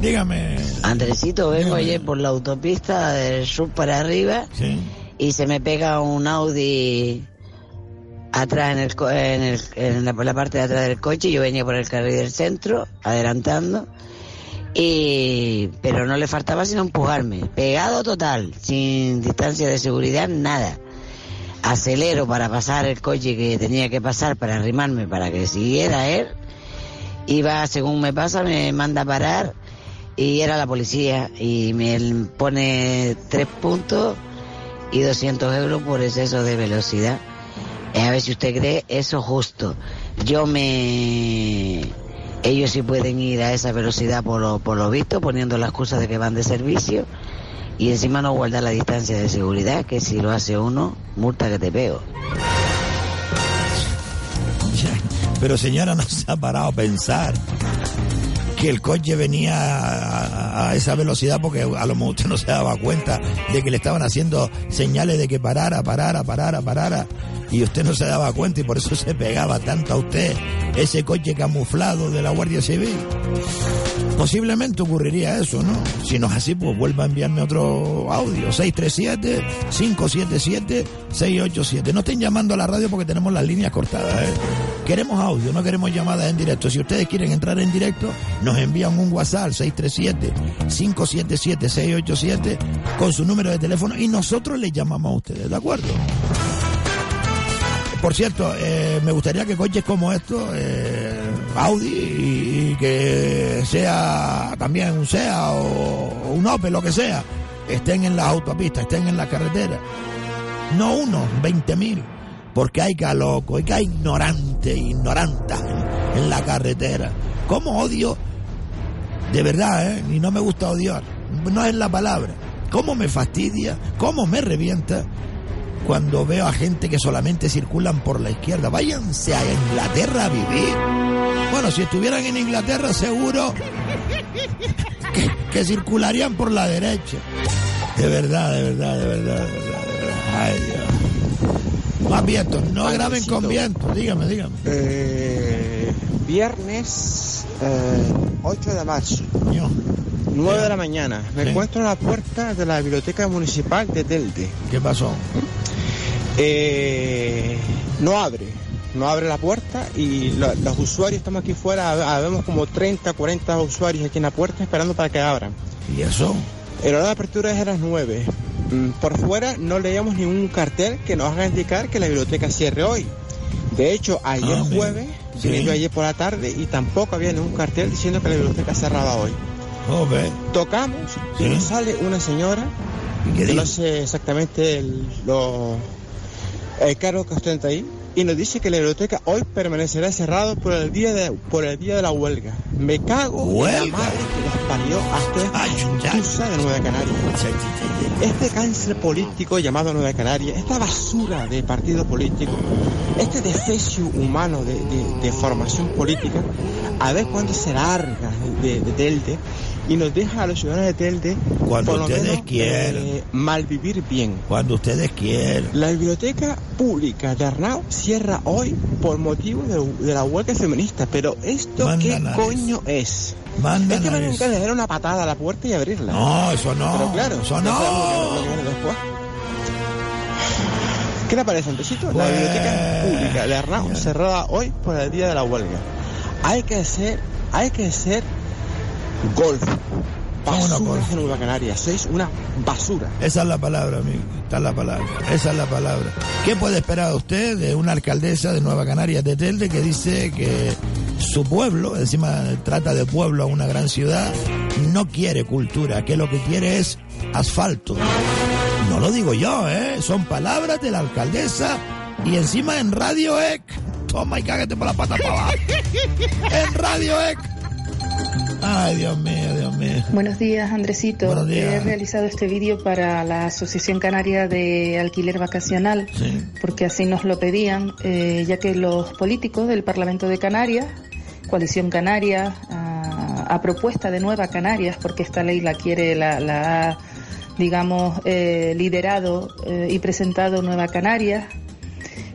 dígame. Andresito, vengo ayer por la autopista del sur para arriba y se me pega un Audi atrás en, el, en, el- en la, la parte de atrás del coche. Yo venía por el carril del centro, adelantando. Y, pero no le faltaba sino empujarme. Pegado total, sin distancia de seguridad, nada. Acelero para pasar el coche que tenía que pasar para arrimarme para que siguiera él. Iba, según me pasa, me manda a parar y era la policía y me pone tres puntos y 200 euros por exceso de velocidad. Eh, A ver si usted cree eso justo. Yo me... Ellos sí pueden ir a esa velocidad por lo, por visto, poniendo la excusa de que van de servicio y encima no guardar la distancia de seguridad, que si lo hace uno, multa que te pego. Pero señora, no se ha parado a pensar que el coche venía a, a, esa velocidad porque a lo mejor usted no se daba cuenta de que le estaban haciendo señales de que parara, parara, parara, parara y usted no se daba cuenta y por eso se pegaba tanto a usted ese coche camuflado de la Guardia Civil. Posiblemente ocurriría eso, ¿no? Si no es así, pues vuelva a enviarme otro audio. 637-577-687. No estén llamando a la radio porque tenemos las líneas cortadas, ¿eh? Queremos audio, no queremos llamadas en directo. Si ustedes quieren entrar en directo, nos envían un WhatsApp 637-577-687 con su número de teléfono y nosotros les llamamos a ustedes, ¿de acuerdo? Por cierto, eh, me gustaría que coches como estos, eh, Audi, y, que sea también un SEA o, un Opel, lo que sea, estén en las autopistas, estén en la carretera. No uno, 20 mil. Porque hay que loco, hay que ignorante, ignoranta en, en la carretera. ¿Cómo odio? De verdad, ¿eh? Y no me gusta odiar. No es la palabra. ¿Cómo me fastidia? ¿Cómo me revienta? Cuando veo a gente que solamente circulan por la izquierda. Váyanse a Inglaterra a vivir. Bueno, si estuvieran en Inglaterra seguro que, que circularían por la derecha. De verdad, de verdad, de verdad, de verdad. De verdad. Ay, Dios. Más vientos, no Ay, graben con viento, dígame, dígame. Eh, viernes eh, 8 de marzo, 9 de la mañana. Me Sí. encuentro en la puerta de la biblioteca municipal de Telde. ¿Qué pasó? Eh, no abre, no abre la puerta y lo- los usuarios estamos aquí fuera, hab- vemos como 30, 40 usuarios aquí en la puerta esperando para que abran. ¿Y eso? El hora de apertura es a las 9. Mm, Por fuera no leíamos ningún cartel que nos haga indicar que la biblioteca cierre hoy. De hecho, ayer Ah, jueves, Sí. yo ayer por la tarde y tampoco había ningún cartel diciendo que la biblioteca cerraba hoy. Joder. Tocamos y nos sale una señora, ¿Y qué que no sé exactamente el, lo, el cargo que ostenta ahí, y nos dice que la biblioteca hoy permanecerá cerrado por el día de, por el día de la huelga. Me cago en ¿Huelga? la madre que los parió hasta esta de Nueva Canaria. Este cáncer político llamado Nueva Canaria, esta basura de partido político, este defecio humano de, de- de formación política, a ver cuándo se larga de, de Telde y nos deja a los ciudadanos de Telde Cuando por lo ustedes menos, quieran. eh, malvivir bien. Cuando ustedes quieran. La biblioteca pública de Arnau cierra hoy por motivo de, de la huelga feminista, pero ¿esto qué coño es? Es que me le dar una patada a la puerta y abrirla. No, eso no. Pero claro, eso no. ¿Qué le parece, Antecito? La Pues- biblioteca pública de Arnau cerrada hoy por el día de la huelga. Hay que hacer, hay que hacer golf. Basura Nueva Canaria. Sois una basura. Esa es la palabra, amigo. Esta es la palabra. Esa es la palabra. ¿Qué puede esperar usted de una alcaldesa de Nueva Canarias de Telde que dice que su pueblo, encima trata de pueblo a una gran ciudad, no quiere cultura, que lo que quiere es asfalto? No lo digo yo, ¿eh? Son palabras de la alcaldesa y encima en Radio EC. Toma y cágate por la pata para abajo. En Radio EC. Ay, Dios mío, Dios mío. Buenos días, Andresito. Buenos días. He realizado este vídeo para la Asociación Canaria de Alquiler Vacacional, Sí. porque así nos lo pedían, eh, ya que los políticos del Parlamento de Canarias, Coalición Canaria, a, a propuesta de Nueva Canarias, porque esta ley la quiere, la, la ha, digamos, eh, liderado eh, y presentado Nueva Canarias,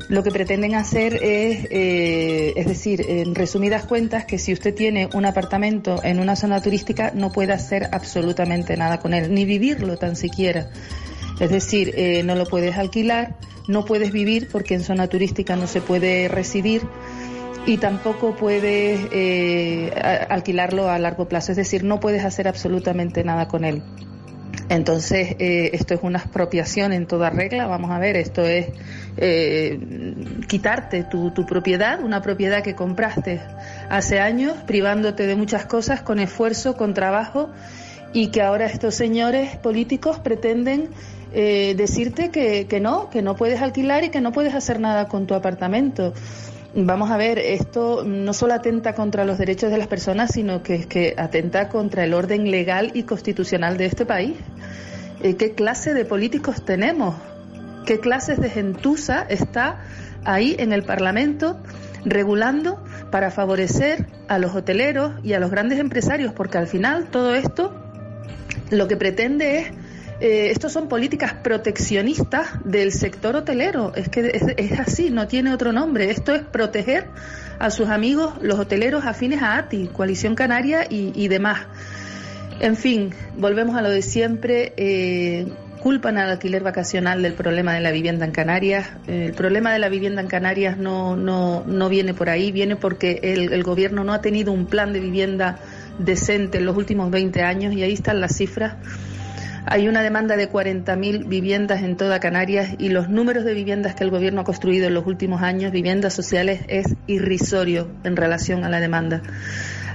lo que pretenden hacer es, eh, es decir, en resumidas cuentas, que si usted tiene un apartamento en una zona turística no puede hacer absolutamente nada con él, ni vivirlo tan siquiera. Es decir, eh, no lo puedes alquilar, no puedes vivir porque en zona turística no se puede residir y tampoco puedes eh, alquilarlo a largo plazo. Es decir, no puedes hacer absolutamente nada con él. Entonces, eh, esto es una expropiación en toda regla. Vamos a ver, esto es eh, quitarte tu, tu propiedad, una propiedad que compraste hace años, privándote de muchas cosas con esfuerzo, con trabajo, y que ahora estos señores políticos pretenden eh, decirte que, no, que no puedes alquilar y que no puedes hacer nada con tu apartamento. Vamos a ver, esto no solo atenta contra los derechos de las personas, sino que es que atenta contra el orden legal y constitucional de este país. Eh, ¿Qué clase de políticos tenemos? ¿Qué clases de gentuza está ahí en el Parlamento regulando para favorecer a los hoteleros y a los grandes empresarios, porque al final todo esto lo que pretende es eh, estos son políticas proteccionistas del sector hotelero. Es que es, así, no tiene otro nombre. Esto es proteger a sus amigos, los hoteleros afines a ATI, Coalición Canaria y, demás. En fin, volvemos a lo de siempre. Eh, culpan al alquiler vacacional del problema de la vivienda en Canarias. el problema de la vivienda en Canarias no, no, no viene por ahí, viene porque el, gobierno no ha tenido un plan de vivienda decente en los últimos 20 años y ahí están las cifras. Hay una demanda de 40.000 viviendas en toda Canarias y los números de viviendas que el gobierno ha construido en los últimos años, viviendas sociales, es irrisorio en relación a la demanda.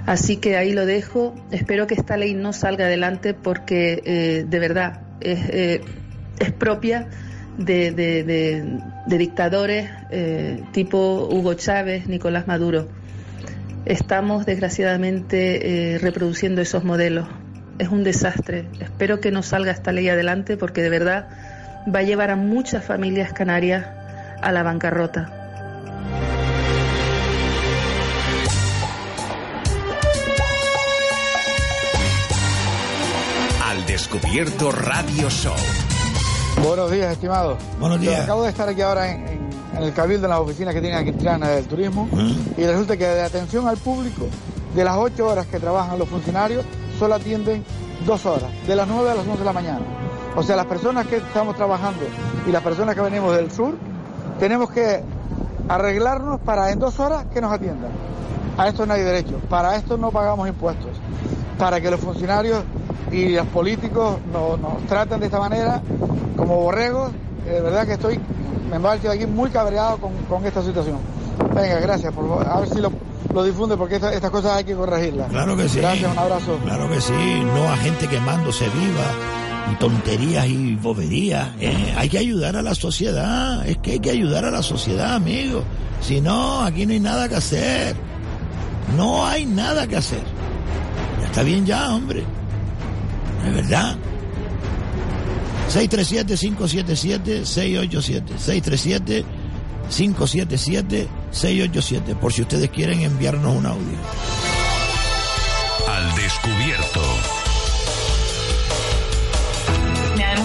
Así que ahí lo dejo. Espero que esta ley no salga adelante porque eh, de verdad es, eh, es propia de, dictadores eh, tipo Hugo Chávez, Nicolás Maduro. Estamos desgraciadamente reproduciendo esos modelos es un desastre. Espero que no salga esta ley adelante porque de verdad va a llevar a muchas familias canarias a la bancarrota. Descubierto Radio Show. Buenos días, estimado. Buenos días. acabo de estar aquí ahora en, el cabildo, en las oficinas que tienen aquí en del turismo, y resulta que de atención al público, de las ocho horas que trabajan los funcionarios, solo atienden dos horas, de las 9 a las 11 de la mañana. O sea, las personas que estamos trabajando y las personas que venimos del sur, tenemos que arreglarnos para en dos horas que nos atiendan. A esto no hay derecho, para esto no pagamos impuestos, para que los funcionarios y los políticos nos, traten de esta manera como borregos. De verdad que estoy, me marcho de aquí muy cabreado con, con esta situación. Venga, gracias, por favor. A ver si lo, lo difunde porque estas cosas hay que corregirlas. Claro que sí. Gracias, un abrazo. Claro que sí, no a gente quemándose viva y tonterías y boberías. Eh. hay que ayudar a la sociedad, es que hay que ayudar a la sociedad, amigo. Si no, aquí no hay nada que hacer. No hay nada que hacer. Está bien ya, hombre. Es verdad. 637-577-687. 637 577-687, por si ustedes quieren enviarnos un audio. Al descubierto.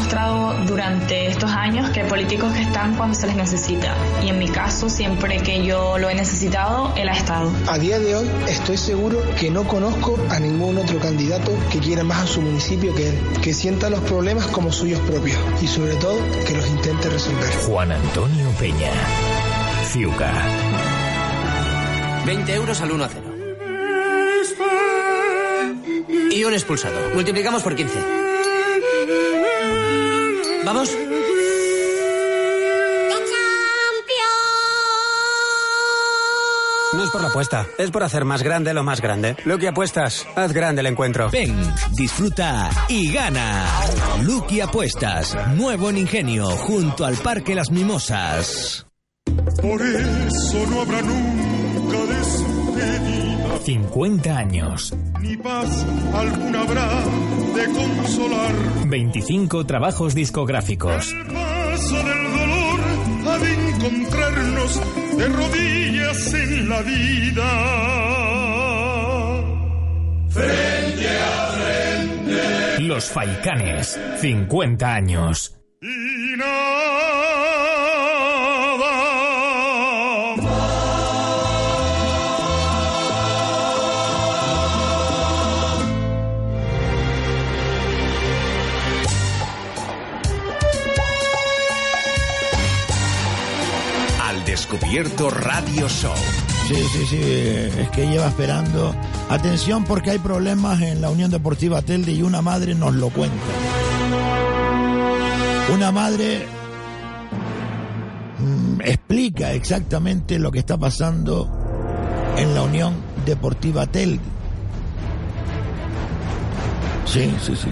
Demostrado durante estos años que hay políticos que están cuando se les necesita. Y en mi caso, siempre que yo lo he necesitado, él ha estado. A día de hoy estoy seguro que no conozco a ningún otro candidato que quiera más a su municipio que él, que sienta los problemas como suyos propios y sobre todo que los intente resolver. Juan Antonio Peña. 20 euros al 1 a 0. Y un expulsado. Multiplicamos por 15. ¿Vamos? No es por la apuesta, es por hacer más grande lo más grande. Lucky Apuestas, haz grande el encuentro. Ven, disfruta y gana. Lucky Apuestas, nuevo en Ingenio, junto al Parque Las Mimosas. Por eso no habrá nunca despedida. 50 años. Ni paz alguna habrá de consolar. 25 trabajos discográficos. El paso del dolor ha de encontrarnos de rodillas en la vida. Frente a frente. Los Faicanes. 50 años. Y nada Descubierto Radio Show. Sí, sí, sí, es que lleva esperando. Atención porque hay problemas en la Unión Deportiva Telde y una madre nos lo cuenta. Una madre mm, explica exactamente lo que está pasando en la Unión Deportiva Telde. Sí, sí, sí.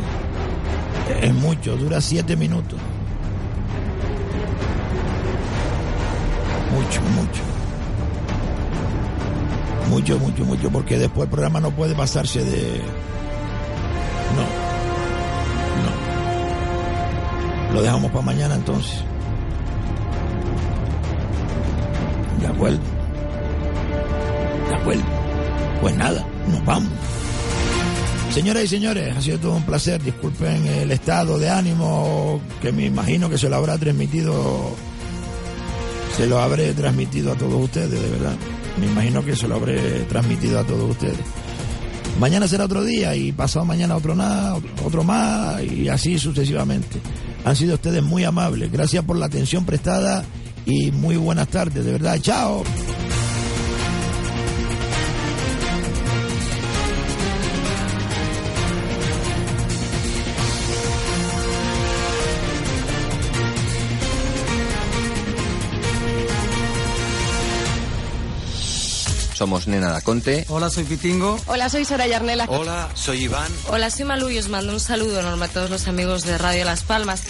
Es mucho, dura siete minutos. Mucho, mucho. Mucho, mucho, mucho, porque después el programa no puede pasarse de... No. No. Lo dejamos para mañana entonces. De acuerdo. vuelve. Pues nada, nos vamos. Señoras y señores, ha sido todo un placer. Disculpen el estado de ánimo que me imagino que se lo habrá transmitido, se lo habré transmitido a todos ustedes, de verdad. Me imagino que se lo habré transmitido a todos ustedes. Mañana será otro día y pasado mañana otro nada, otro más y así sucesivamente. Han sido ustedes muy amables. Gracias por la atención prestada y muy buenas tardes, de verdad. Chao. Somos Nena Daconte. Hola, soy Pitingo. Hola, soy Soraya Arnela. Hola, soy Iván. Hola, soy Malu y os mando un saludo enorme a todos los amigos de Radio Las Palmas.